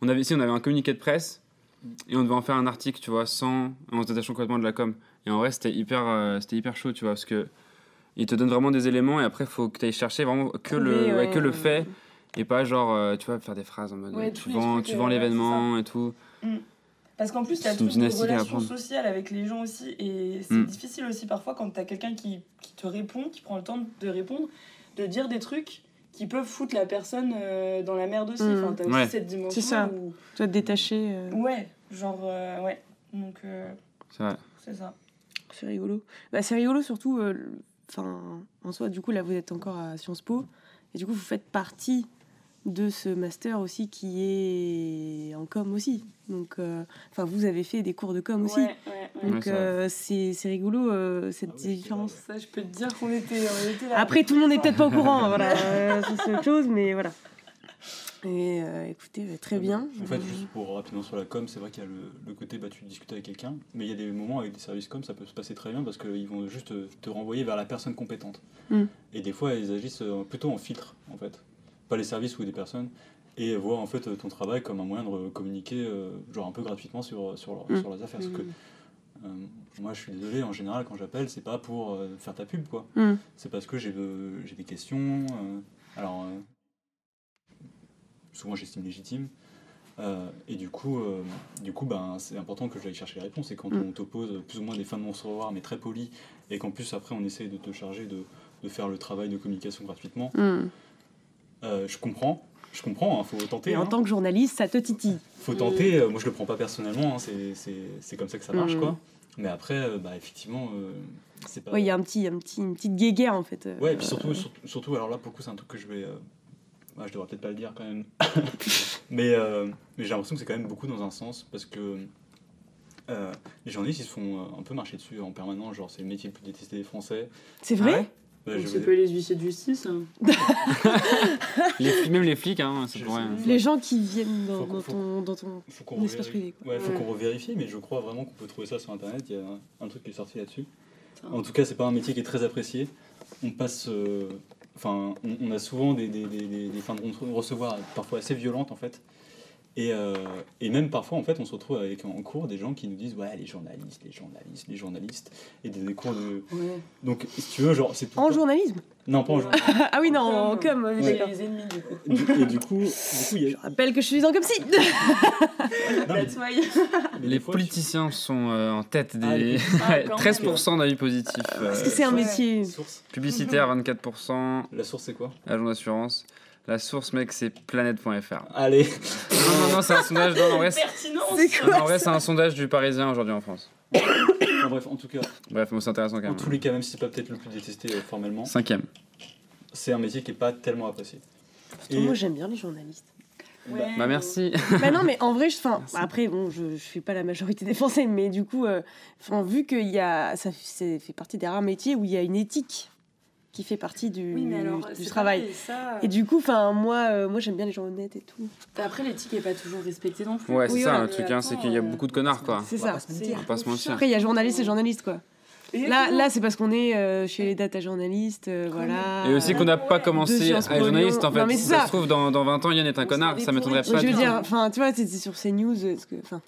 on avait, ici, on avait un communiqué de presse et on devait en faire un article, tu vois, sans. en se détachant complètement de la com. Et en vrai, c'était hyper, euh, c'était hyper chaud, tu vois, parce que. Il te donne vraiment des éléments et après, il faut que tu ailles chercher vraiment que, le, ouais, que le fait et pas genre, euh, tu vois, faire des phrases en mode. Ouais, tu vends, tu vends l'événement et tout. Parce qu'en plus, t'as C'est une toute une relation sociale avec les gens aussi. Et c'est Mm. difficile aussi parfois quand t'as quelqu'un qui, qui te répond, qui prend le temps de répondre, de dire des trucs qui peuvent foutre la personne euh, dans la merde aussi. Mm. Enfin, t'as aussi Ouais. cette dimension. C'est ça. Où... Tu dois te détacher. euh, Ouais, genre, euh, ouais. Donc, euh, C'est vrai. c'est ça. C'est rigolo. Bah, c'est rigolo surtout, euh, enfin, en soi, du coup, là, vous êtes encore à Sciences Po, et du coup, vous faites partie de ce master aussi qui est en com aussi. Donc, euh, enfin, vous avez fait des cours de com aussi. Ouais, ouais, ouais. Ouais, Donc, euh, c'est rigolo euh, cette Ah oui, différence. Ça, je peux te dire qu'on était, on était là. Après, tout le monde n'est peut-être pas au courant, [LAUGHS] voilà, c'est autre chose, mais voilà. Et euh, écoutez, euh, très bien. En fait, juste pour rapidement sur la com, c'est vrai qu'il y a le, le côté bah, tu discutes avec quelqu'un, mais il y a des moments avec des services com, ça peut se passer très bien parce qu'ils vont juste te, renvoyer vers la personne compétente. Mm. Et des fois, ils agissent plutôt en filtre, en fait. Pas les services ou des personnes. Et voient en fait ton travail comme un moyen de communiquer, euh, genre un peu gratuitement sur, sur, leur- Mm. sur leurs affaires. Parce que euh, moi, je suis désolé, en général, quand j'appelle, c'est pas pour euh, faire ta pub, quoi. Mm. C'est parce que j'ai euh, des questions. alors, souvent, j'estime légitimes. Euh, et du coup, du coup ben, c'est important que j'aille chercher les réponses. Et quand Mm. on te pose plus ou moins des fins de non-recevoir, mais très poli, et qu'en plus, après, on essaye de te charger de, de faire le travail de communication gratuitement. Euh, je comprends. Je comprends, il faut tenter. Et en hein. tant que journaliste, ça te titille. faut tenter. euh, moi, je le prends pas personnellement. hein, c'est- c'est c'est comme ça que ça marche, Mm. quoi. Mais après, euh, bah, effectivement, euh, c'est pas. Oui, il y a un petit, un petit, une petite guéguerre en fait. Ouais, et puis Euh, surtout, surtout, alors là, pour le coup, c'est un truc que je vais. euh, ouais, je devrais peut-être pas le dire quand même. [LAUGHS] mais euh, mais j'ai l'impression que c'est quand même beaucoup dans un sens, parce que euh, les journalistes, ils se font euh, un peu marcher dessus en permanence. Genre, c'est le métier le plus détesté des Français. C'est vrai? Ah ouais Ouais, vais- pas les huissiers de justice. hein. [LAUGHS] Les flics- même les flics, hein, ça Je pourrait. sais. Les gens qui viennent dans, ton, dans ton faut qu'on espace privé. quoi. Ouais, faut Ouais. qu'on revérifie, mais je crois vraiment qu'on peut trouver ça sur internet. Il y a un, un truc qui est sorti là-dessus. En tout cas, c'est pas un métier qui est très apprécié. On passe. euh, Enfin, on, on a souvent des, des, des, des- des fins de re- recevoir parfois assez violentes en fait. Et, euh, et même parfois, en fait, on se retrouve avec en cours des gens qui nous disent Ouais, les journalistes, les journalistes, les journalistes. Et des, des cours de. Ouais. Donc, si tu veux, genre, c'est. En journalisme Non, pas en journalisme. Ah oui, non, en com, Ouais. d'accord. les ennemis du coup. Du- et du coup, du coup, y a. Je rappelle que je suis en com si [LAUGHS] Les politiciens sont euh, en tête Ah, des quand 13% d'avis positifs. Parce euh, que c'est un métier. Source. publicitaire 24%, La source, c'est quoi? Agent d'assurance. La source, mec, c'est planète.fr. Allez Non, non, non, c'est un sondage. Non, en vrai, c'est- Pertinence. C'est non, en vrai, c'est un sondage du Parisien aujourd'hui en France. Enfin, Bref, en tout cas, Bref, bon, c'est intéressant quand en même. tous les cas, même si c'est pas peut-être le plus détesté euh, formellement, Cinquième. c'est un métier qui est pas tellement apprécié. Et Moi, j'aime bien les journalistes. Ouais, Bah merci. [LAUGHS] bah non, mais en vrai, je, Merci. après, bon, je, je suis pas la majorité des Français, mais du coup, euh, vu qu'il y a, ça fait partie des rares métiers où il y a une éthique qui fait partie du, Oui, mais alors, du travail. pareil, ça, Et du coup, enfin, moi, euh, moi, j'aime bien les gens honnêtes et tout. Après, l'éthique est pas toujours respectée non plus. Ouais, c'est Oui, ça voilà, le truc, hein, c'est qu'il y a euh, beaucoup de connards quoi. C'est On va ça. pas se C'est mentir. Faut pas se mentir. Après, il y a journalistes et journalistes, quoi. Là, là c'est parce qu'on est euh, chez les data journalistes, euh, voilà. Et aussi qu'on n'a pas Ouais. commencé à être journaliste en fait. Non, mais si ça ça. se trouve, dans, dans 20 ans, Yann est un On connard, ça m'étonnerait pas. je veux dire, enfin, tu vois, c'est c'est sur CNews, parce que, enfin,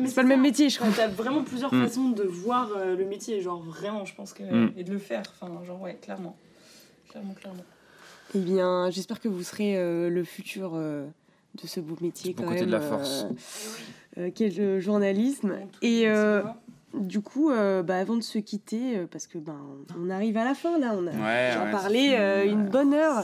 mais c'est pas le même métier, je crois. Enfin, T'as vraiment plusieurs Mm. façons de voir euh, le métier, genre vraiment, je pense que. Mm. Et de le faire, enfin, genre, ouais, clairement. Clairement, clairement. Eh bien, j'espère que vous serez euh, le futur euh, de ce beau métier quand côté même. de la force. euh, euh, qu'est le journalisme. Et euh, du coup, euh, bah, avant de se quitter, euh, parce que ben, on arrive à la fin là, on a Ouais, déjà ouais, parlé euh, une bonne heure.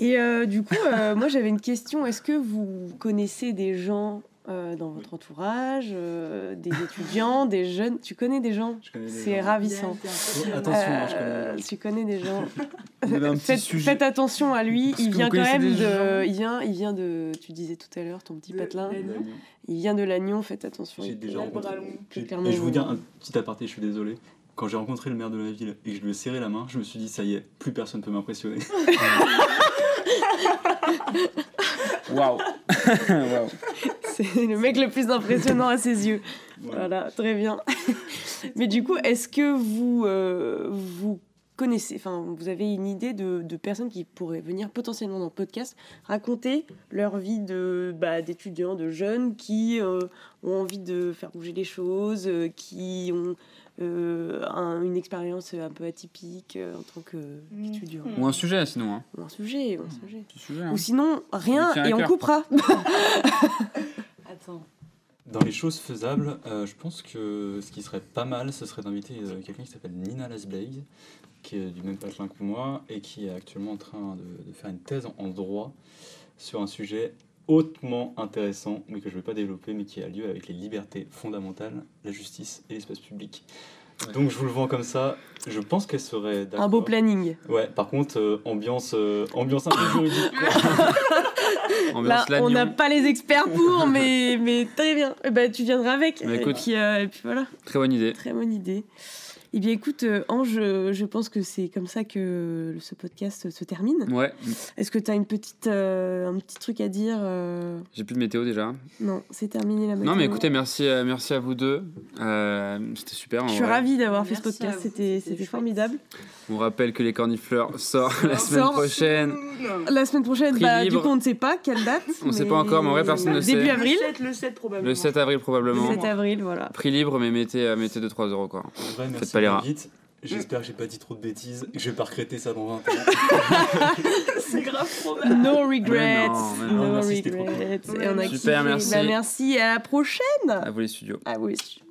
Et euh, du coup, euh, moi j'avais une question. Est-ce que vous connaissez des gens euh, dans votre entourage, euh, des étudiants, des jeunes Tu connais des gens? Je connais des C'est ravissant. Peu Attention, fier. hein, je connais Euh, des gens. tu connais des gens. [LAUGHS] Faites, attention à lui. Parce Il vient quand même de. Il vient, il vient de. Tu disais tout à l'heure ton petit De- patelin. Lannion. Il vient de Lannion. Faites attention. J'ai déjà. Et je vous dire un petit aparté, je suis désolé. Quand j'ai rencontré le maire de la ville et que je lui ai serré la main, je me suis dit ça y est, plus personne peut m'impressionner. [LAUGHS] Waouh [LAUGHS] Waouh C'est le mec le plus impressionnant à ses yeux. Voilà. Voilà, très bien. [LAUGHS] Mais du coup, est-ce que vous, euh, vous connaissez, enfin, vous avez une idée de, de personnes qui pourraient venir potentiellement dans le podcast raconter leur vie de bah, d'étudiants, de jeunes qui euh, ont envie de faire bouger les choses, euh, qui ont euh, un- une expérience un peu atypique euh, en tant qu'étudiant. Mhm. Ou un sujet sinon. Hein. Ou un sujet, ou un sujet. Petit sujet. hein. Ou sinon, rien et on coupera. [LAUGHS] Attends. Dans les choses faisables, euh, je pense que ce qui serait pas mal, ce serait d'inviter euh, quelqu'un qui s'appelle Nina Lasblake, qui est du même patelin que moi et qui est actuellement en train de, de faire une thèse en droit sur un sujet hautement intéressant, mais que je ne vais pas développer, mais qui a lieu avec les libertés fondamentales, la justice et l'espace public. Donc je vous le vends comme ça. Je pense qu'elle serait d'accord. Un beau planning. Ouais. Par contre, euh, ambiance, euh, ambiance un peu juridique. [LAUGHS] [LAUGHS] Là, on n'a pas les experts pour, [LAUGHS] mais, mais très bien. Eh ben, tu viendras avec. Bah, et, écoute. puis, euh, et puis voilà, Très bonne idée. très bonne idée. Eh bien, écoute, euh, Ange, je pense que c'est comme ça que ce podcast se termine. Ouais, Est-ce que tu as une petite, euh, un petit truc à dire euh, j'ai plus de météo déjà. Non, c'est terminé la Non, météo. mais écoutez, merci, merci à vous deux. Euh, C'était super. Je suis vrai. ravie d'avoir fait ce podcast, c'était c'était formidable. On rappelle que les cornifleurs sort la semaine Sort. prochaine. La semaine prochaine, bah, du coup, on ne sait pas quelle date. On sait pas encore, mais en vrai, personne ne Début sait. avril. Le 7, le 7 probablement. Le 7 avril probablement. Le 7 avril, voilà. Prix libre, mais mettez, mettez 2-3 euros quoi. En les l'invite. J'espère que j'ai pas dit trop de bêtises, que je vais pas regretter ça dans 20 ans. [LAUGHS] C'est grave probable. No regrets. Non, non, no merci, c'était trop regrets. cool. Et on a super, kiffé. merci. Bah, merci. À la prochaine. À vous les studios. À vous. aussi.